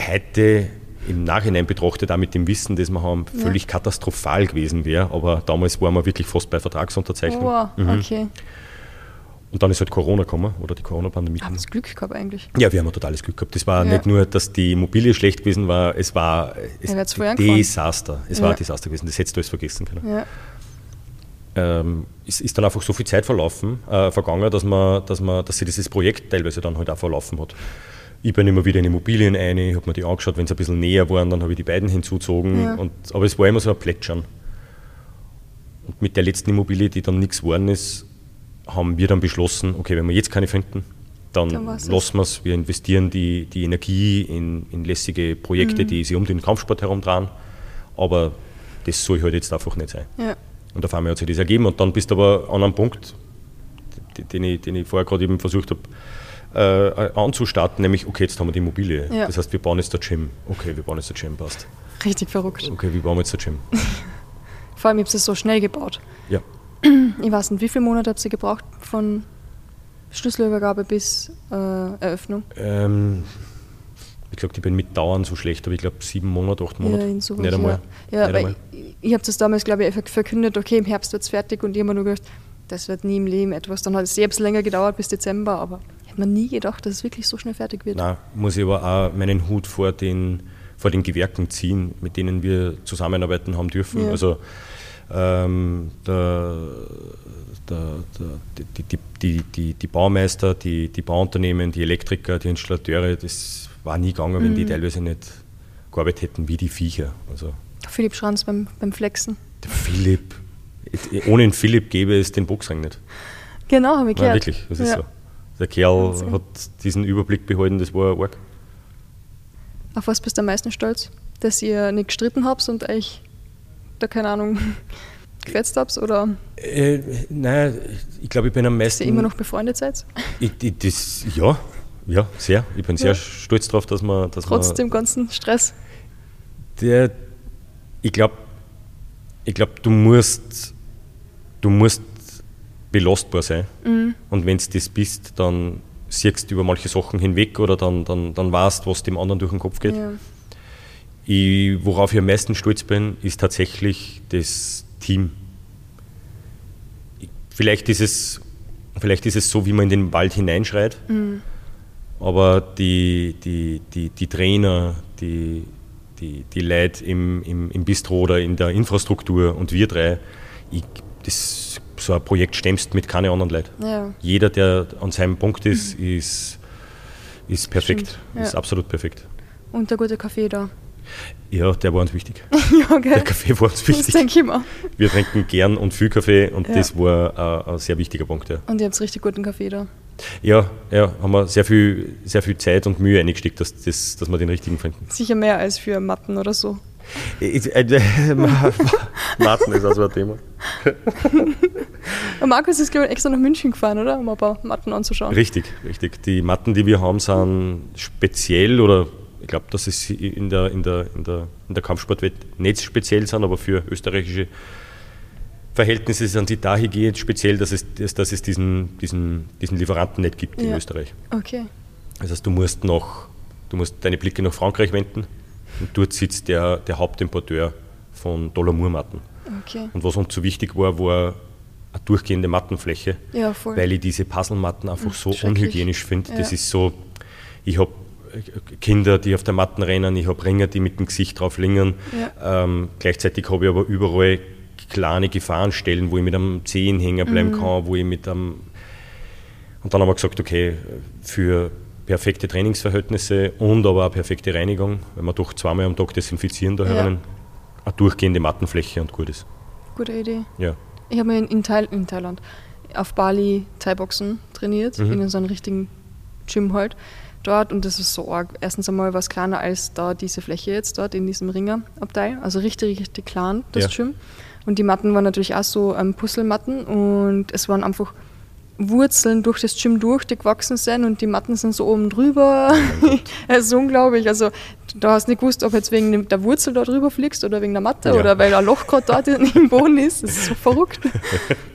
B: heute im Nachhinein betrachtet, auch mit dem Wissen, das wir haben,
A: Ja.
B: völlig katastrophal gewesen wäre. Aber damals waren wir wirklich fast bei Vertragsunterzeichnung.
A: Wow,
B: Mhm.
A: okay.
B: Und dann ist halt Corona gekommen oder die Corona-Pandemie.
A: Haben das Glück gehabt eigentlich.
B: Ja, wir haben ein totales Glück gehabt. Das war
A: Ja.
B: nicht nur, dass die Immobilie schlecht gewesen war, es war es ein. Desaster. Es war
A: Ja.
B: ein Desaster gewesen, das hättest du alles vergessen können.
A: Ja.
B: Ähm, es ist dann einfach so viel Zeit verlaufen, äh, vergangen, dass man, dass man, dass sich dieses Projekt teilweise dann halt auch verlaufen hat. Ich bin immer wieder in Immobilien ein, ich habe mir die angeschaut, wenn sie ein bisschen näher waren, dann habe ich die beiden hinzuzogen.
A: Ja.
B: Und, aber es war immer so ein Plätschern. Und mit der letzten Immobilie, die dann nichts geworden ist, haben wir dann beschlossen, okay, wenn wir jetzt keine finden, dann,
A: Dann
B: lassen wir es. Wir investieren die, die Energie in, in lässige Projekte, die sich um den Kampfsport herum drehen. Aber das soll halt jetzt einfach nicht sein.
A: Ja.
B: Und auf einmal hat sich das ergeben. Und dann bist du aber an einem Punkt, den ich, den ich vorher gerade eben versucht habe äh, anzustarten, nämlich, okay, jetzt haben wir die Immobilie.
A: Ja.
B: Das heißt, wir bauen jetzt der Gym. Okay, wir bauen jetzt der Gym, passt.
A: Richtig verrückt.
B: Okay, wie bauen wir jetzt der Gym?
A: Vor allem, ich habe es so schnell gebaut.
B: Ja.
A: Ich weiß nicht, wie viele Monate habt ihr gebraucht von Schlüsselübergabe bis äh, Eröffnung?
B: Ähm, ich glaube, die bin mit Dauern so schlecht, aber ich glaube sieben Monate, acht Monate.
A: in sowas,
B: Nicht einmal.
A: Ja, ja
B: Nicht
A: weil
B: einmal.
A: ich, ich habe das damals, glaube ich, verkündet, okay, im Herbst wird es fertig und ich habe mir nur gedacht, das wird nie im Leben etwas. Dann hat es selbst länger gedauert bis Dezember, aber mir nie gedacht, dass es wirklich so schnell fertig wird.
B: Nein, muss ich aber auch meinen Hut vor den, vor den Gewerken ziehen, mit denen wir zusammenarbeiten haben dürfen.
A: Ja.
B: Also ähm, der, der, der, die, die, die, die, die Baumeister, die, die Bauunternehmen, die Elektriker, die Installateure, das war nie gegangen, wenn die teilweise nicht gearbeitet hätten wie die Viecher. Also
A: Philipp Schranz beim, beim Flexen.
B: der Philipp, ohne den Philipp gäbe es den Boxring nicht.
A: Genau, habe ich
B: Nein,
A: gehört.
B: wirklich, das ist
A: ja.
B: so. Der Kerl
A: Wahnsinn.
B: hat diesen Überblick behalten, das war arg.
A: Auf was bist du am meisten stolz? Dass ihr nicht gestritten habt und euch da, keine Ahnung, gefetzt habt oder
B: Äh, nein, ich glaube, ich bin am
A: dass
B: meisten.
A: ihr immer noch befreundet seid?
B: Ich, ich, das, ja, ja, sehr. Ich bin sehr
A: Ja.
B: stolz darauf, dass man. Dass
A: Trotz
B: man,
A: dem ganzen Stress?
B: Der, ich glaube, ich glaub, du musst, du musst belastbar sein.
A: Mhm.
B: Und wenn du das bist, dann siehst du über manche Sachen hinweg oder dann, dann, dann weißt, was dem anderen durch den Kopf geht.
A: Ja.
B: Ich, worauf ich am meisten stolz bin, ist tatsächlich das Team. Ich- Vielleicht ist es, vielleicht ist es so, wie man in den Wald hineinschreit, aber die, die, die, die Trainer, die, die, die Leute im, im, im Bistro oder in der Infrastruktur und wir drei, ich, das, so ein Projekt stemmst mit keinen anderen Leuten.
A: Ja.
B: Jeder, der an seinem Punkt ist, ist, ist perfekt,
A: ja.
B: ist absolut perfekt.
A: Und der gute Kaffee da.
B: Ja, der war uns wichtig.
A: ja,
B: Der
A: gell?
B: Kaffee war uns
A: Das
B: wichtig.
A: denke ich mir.
B: Wir trinken gern und viel Kaffee und
A: Ja.
B: das war äh, ein sehr wichtiger Punkt. Ja.
A: Und ihr habt richtig guten Kaffee da.
B: ja, ja, haben wir sehr viel, sehr viel Zeit und Mühe eingesteckt, dass, das, dass wir den richtigen finden.
A: Sicher mehr als für Matten oder so.
B: Ich- äh, Martin ist also ein Thema.
A: Markus ist, glaube ich, extra nach München gefahren, oder? Um ein paar Matten anzuschauen.
B: Richtig, richtig. Die Matten, die wir haben, sind speziell oder ich glaube, dass es in der, in, der, in, der, in der Kampfsportwelt nicht speziell sind, aber für österreichische Verhältnisse sind sie dahingehend speziell, dass es, dass, es diesen, diesen, diesen Lieferanten nicht gibt in
A: Ja.
B: Österreich.
A: Okay.
B: Das heißt, du musst, nach, du musst deine Blicke nach Frankreich wenden und dort sitzt der, der Hauptimporteur von Dollarmur-Matten.
A: Okay.
B: Und was uns so wichtig war, war eine durchgehende Mattenfläche,
A: Ja, voll.
B: weil ich diese Puzzlematten einfach so unhygienisch finde. Das
A: Ja.
B: ist so, ich habe Kinder, die auf der Matten rennen, ich habe Ringer, die mit dem Gesicht drauf liegen. Ähm, gleichzeitig habe ich aber überall kleine Gefahrenstellen, wo ich mit einem Zehen hängen bleiben
A: Mhm.
B: kann, wo ich mit einem und dann haben wir gesagt, okay, für perfekte Trainingsverhältnisse und aber auch perfekte Reinigung, wenn wir doch zweimal am Tag desinfizieren da
A: Ja.
B: herinnen, eine durchgehende Mattenfläche und gut ist.
A: Gute Idee.
B: Ja.
A: Ich habe mir in, in, Thail in Thailand auf Bali Thai-Boxen trainiert,
B: Mhm.
A: in so einem richtigen Gym halt. Dort, und das ist so arg. Erstens einmal war es kleiner als da diese Fläche jetzt dort in diesem Ringerabteil. Also richtig, richtig klein, das
B: Ja.
A: Gym. Und die Matten waren natürlich auch so ähm, Puzzlematten und es waren einfach Wurzeln durch das Gym durch, die gewachsen sind und die Matten sind so oben drüber. Es ist unglaublich. Also da hast du nicht gewusst, ob jetzt wegen der Wurzel da drüber fliegst oder wegen der Matte
B: Ja.
A: oder weil ein Loch gerade dort im Boden ist. Das ist so verrückt.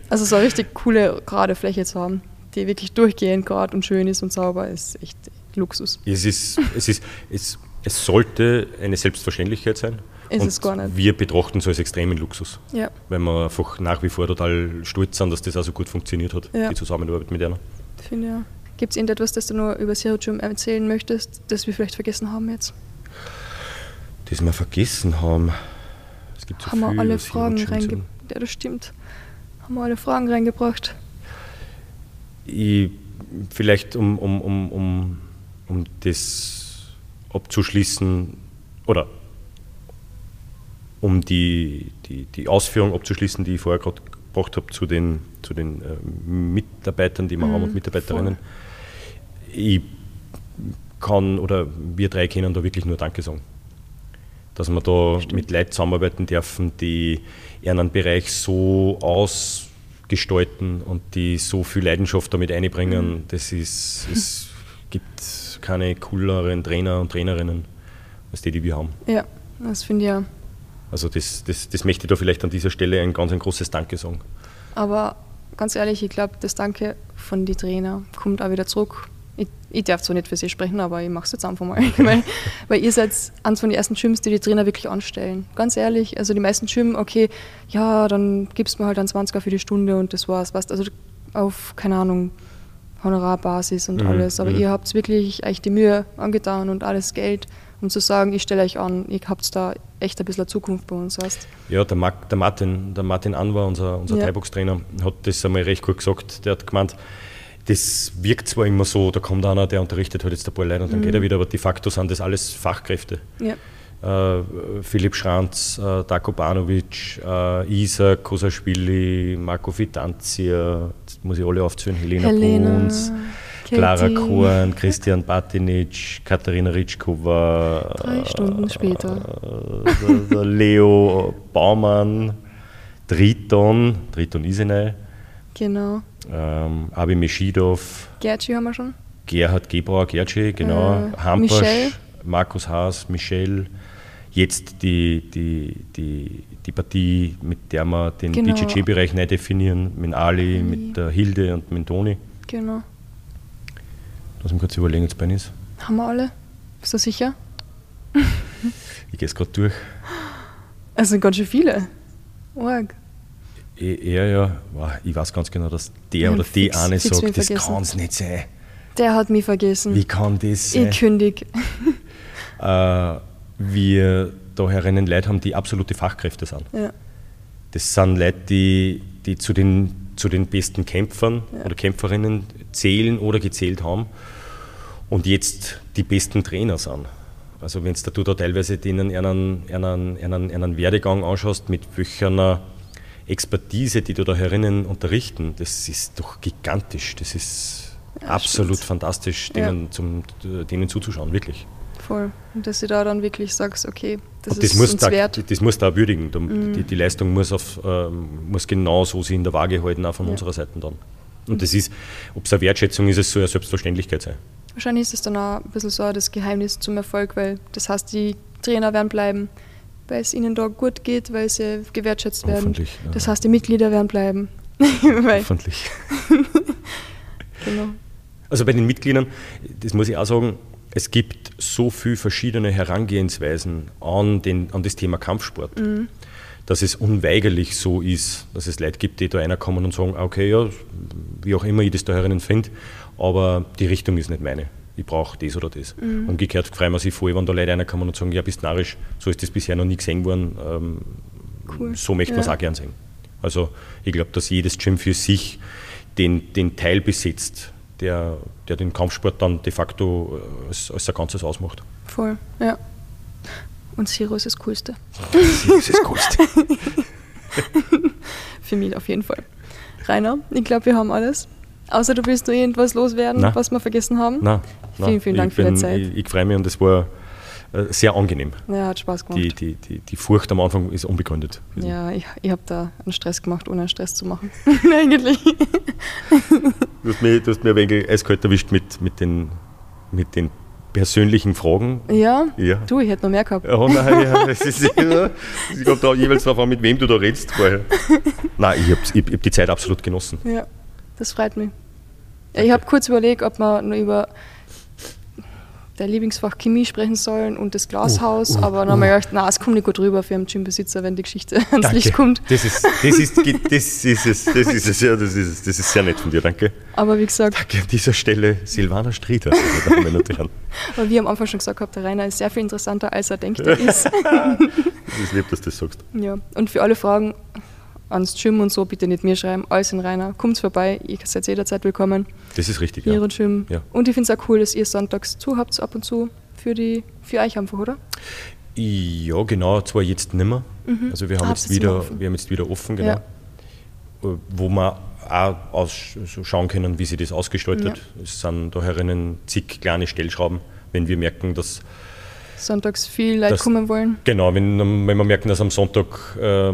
A: Also so eine richtig coole, gerade Fläche zu haben, die wirklich durchgehend gerade und schön ist und sauber, ist echt Luxus.
B: Es, ist, es, ist, es, es sollte eine Selbstverständlichkeit sein.
A: Ist
B: und
A: es gar nicht.
B: Wir betrachten es als extremen Luxus,
A: Ja.
B: weil wir einfach nach wie vor total stolz sind, dass das auch so gut funktioniert hat,
A: Ja.
B: die Zusammenarbeit mit einer.
A: Finde ja. Gibt es irgendetwas, das du nur über Zero Gym erzählen möchtest, das wir vielleicht vergessen haben jetzt?
B: Das wir vergessen haben. Es gibt so
A: haben wir
B: viel,
A: alle
B: was hier
A: Fragen reingebracht? Ja, das stimmt. Haben wir alle Fragen reingebracht?
B: Ich, vielleicht um, um, um, um, um das abzuschließen oder um die, die, die Ausführung abzuschließen, die ich vorher gerade gebracht habe zu den, zu den äh, Mitarbeitern, die wir
A: Mhm,
B: haben und Mitarbeiterinnen. ich kann oder wir drei können da wirklich nur Danke sagen. Dass wir da Stimmt. mit Leuten zusammenarbeiten dürfen, die einen Bereich so ausgestalten und die so viel Leidenschaft damit einbringen. Mhm. Das ist, es gibt keine cooleren Trainer und Trainerinnen als die, die wir haben.
A: Ja, das finde ich ja.
B: Also das, das, das möchte ich da vielleicht an dieser Stelle ein ganz ein großes Danke sagen.
A: Aber ganz ehrlich, ich glaube, das Danke von den Trainer kommt auch wieder zurück ich, ich darf zwar nicht für sie sprechen, aber ich mache es jetzt einfach mal. weil, weil ihr seid eines von den ersten Gyms, die die Trainer wirklich anstellen. Ganz ehrlich, also die meisten Gym, okay, ja, dann gibst du mir halt einen 20er für die Stunde und das war's. Weißt, also auf, keine Ahnung, Honorarbasis und mhm. alles. Aber mhm. ihr habt wirklich euch die Mühe angetan und alles Geld, um zu sagen, ich stelle euch an, ihr habt da echt ein bisschen Zukunft bei uns. Weißt?
B: Ja, der, Mark, der Martin, der Martin Anwar, unser, unser ja. Thai-Box-Trainer, hat das einmal recht gut gesagt. Der hat gemeint, das wirkt zwar immer so, da kommt einer, der unterrichtet halt jetzt ein paar Leute und dann mhm. geht er wieder, aber de facto sind das alles Fachkräfte. Ja. Äh, Philipp Schranz, äh, Dako Banovic, äh, Isa Kosaschwili, Marco Vitanzia, jetzt muss ich alle aufzählen, Helena, Helena Bruns, Clara Korn, Christian Batinic, Katharina Ritschkova.
A: Drei Stunden später.
B: Äh, der Leo Baumann, Triton, Triton Isenei.
A: Genau
B: ähm, Abi Meschidov.
A: Gerci haben wir schon.
B: Gerhard Gebauer, Gerci, genau. Äh, Hampasch, Markus Haas, Michel. Jetzt die, die, die, die Partie, mit der wir den genau. BJJ-Bereich neu definieren, mit Ali, Ali, mit der Hilde und mit Toni.
A: Genau.
B: Lass mich kurz überlegen, jetzt bei ist.
A: Haben wir alle? Bist du sicher?
B: ich gehe es gerade durch.
A: Es sind ganz schön viele. Org
B: er ja, ich weiß ganz genau, dass der oder die fix, eine fix sagt, das kann es nicht sein.
A: Der hat mich vergessen.
B: Wie kann das sein?
A: Ich kündig.
B: äh, wir da herinnen Leute haben, die absolute Fachkräfte sind. Ja. Das sind Leute, die, die zu, den, zu den besten Kämpfern ja. oder Kämpferinnen zählen oder gezählt haben und jetzt die besten Trainer sind. Also wenn du da teilweise denen einen, einen, einen, einen Werdegang anschaust, mit welcher Expertise, die du da herinnen unterrichten, das ist doch gigantisch. Das ist ja, absolut stimmt. fantastisch, denen, ja. zum, denen zuzuschauen, wirklich.
A: Voll. Und dass du da dann wirklich sagst, okay,
B: das, das ist uns da, wert. Das muss da würdigen. Mhm. Die, die, Leistung muss, auf, äh, muss genau so sich in der Waage halten, auch von ja. unserer Seite dann. Und das ist, ob es eine Wertschätzung ist, es soll eine Selbstverständlichkeit sein.
A: Wahrscheinlich ist es dann auch ein bisschen so das Geheimnis zum Erfolg, weil das heißt, die Trainer werden bleiben, weil es ihnen da gut geht, weil sie gewertschätzt werden. Ja. Das heißt, die Mitglieder werden bleiben.
B: Hoffentlich. genau. Also bei den Mitgliedern, das muss ich auch sagen, es gibt so viele verschiedene Herangehensweisen an, den, an das Thema Kampfsport, mhm. dass es unweigerlich so ist, dass es Leute gibt, die da einer kommen und sagen, okay, ja, wie auch immer ich das da herinnen finde, aber die Richtung ist nicht meine ich brauche das oder das. Mhm. Umgekehrt freuen wir sich voll, wenn da Leute reinkommen und sagen, ja, bist narrisch, so ist das bisher noch nie gesehen worden, ähm, cool. so möchte man es auch gern sehen. Also ich glaube, dass jedes Gym für sich den, den Teil besitzt, der, der den Kampfsport dann de facto äh, als, als ein Ganzes ausmacht.
A: Voll, ja. Und Zero ist das Coolste. Zero ist das Coolste. für mich auf jeden Fall. Rainer, ich glaube, wir haben alles. Außer du willst nur irgendwas loswerden, Nein. was wir vergessen haben.
B: Nein.
A: Vielen, vielen Dank bin, für die Zeit.
B: Ich, ich freue mich und es war sehr angenehm.
A: Ja, hat Spaß gemacht.
B: Die, die, die, die Furcht am Anfang ist unbegründet.
A: Ja, ich, ich habe da einen Stress gemacht, ohne einen Stress zu machen. Eigentlich.
B: Du hast mir, du hast mir ein wenig eiskalt erwischt mit, mit, den, mit den persönlichen Fragen.
A: Ja? ja. Du, ich hätte noch mehr gehabt.
B: Oh nein, ja, es ist, ja, ich komme da jeweils darauf an, mit wem du da redest vorher. Nein, ich habe ich hab die Zeit absolut genossen.
A: Ja, das freut mich. Ja, ich habe kurz überlegt, ob man nur über der Lieblingsfach Chemie sprechen sollen und das Glashaus, uh, uh, aber dann uh. habe ich gedacht, nein, es kommt nicht gut rüber für einen Gymbesitzer, wenn die Geschichte ans danke. Licht kommt.
B: Das ist, das, ist, das, ist es, das ist es, ja, das ist es, das ist sehr nett von dir, danke.
A: Aber wie gesagt...
B: Danke an dieser Stelle Silvana Strieder, meine Damen und Herren.
A: Aber wie am Anfang schon gesagt habe, der Rainer ist sehr viel interessanter, als er denkt, er ist.
B: das ist lieb, dass du das sagst.
A: Ja, und für alle Fragen, ans Gym und so, bitte nicht mir schreiben, alles in Rainer, kommt vorbei, ihr seid jederzeit willkommen.
B: Das ist richtig,
A: ja. Gym. Ja. Und ich finde es auch cool, dass ihr sonntags zu habt, ab und zu, für, die, für euch einfach, oder?
B: Ja, genau, zwar jetzt nicht mehr. Mhm. Also wir haben, ah, jetzt wieder, wir haben jetzt wieder offen, genau. Ja. Wo wir auch aus, so schauen können, wie sie das ausgestaltet. Ja. Es sind da herinnen zig kleine Stellschrauben, wenn wir merken, dass
A: sonntags viel Leute kommen wollen.
B: Genau, wenn, wenn wir merken, dass am Sonntag äh,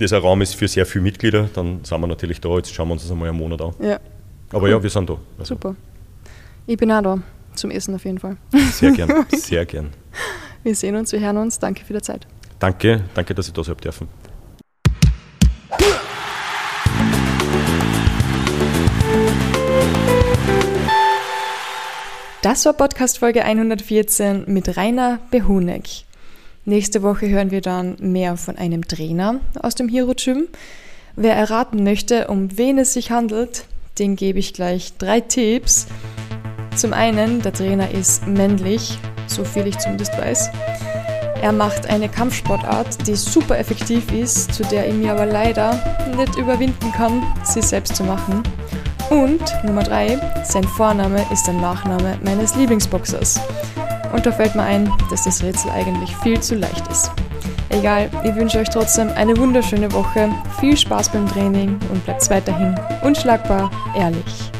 B: dieser Raum ist für sehr viele Mitglieder, dann sind wir natürlich da. Jetzt schauen wir uns das einmal einen Monat an. Ja. Aber cool. ja, wir sind da.
A: Also. Super. Ich bin auch da. Zum Essen auf jeden Fall.
B: Sehr gern, sehr gern.
A: Wir sehen uns, wir hören uns. Danke für die Zeit.
B: Danke, danke, dass ich da sein dürfen.
A: Das war Podcast Folge 114 mit Rainer Behuneck. Nächste Woche hören wir dann mehr von einem Trainer aus dem Hero Gym. Wer erraten möchte, um wen es sich handelt, den gebe ich gleich drei Tipps. Zum einen, der Trainer ist männlich, so viel ich zumindest weiß. Er macht eine Kampfsportart, die super effektiv ist, zu der ich mir aber leider nicht überwinden kann, sie selbst zu machen. Und Nummer 3, sein Vorname ist der Nachname meines Lieblingsboxers. Und da fällt mir ein, dass das Rätsel eigentlich viel zu leicht ist. Egal, ich wünsche euch trotzdem eine wunderschöne Woche, viel Spaß beim Training und bleibt weiterhin unschlagbar ehrlich.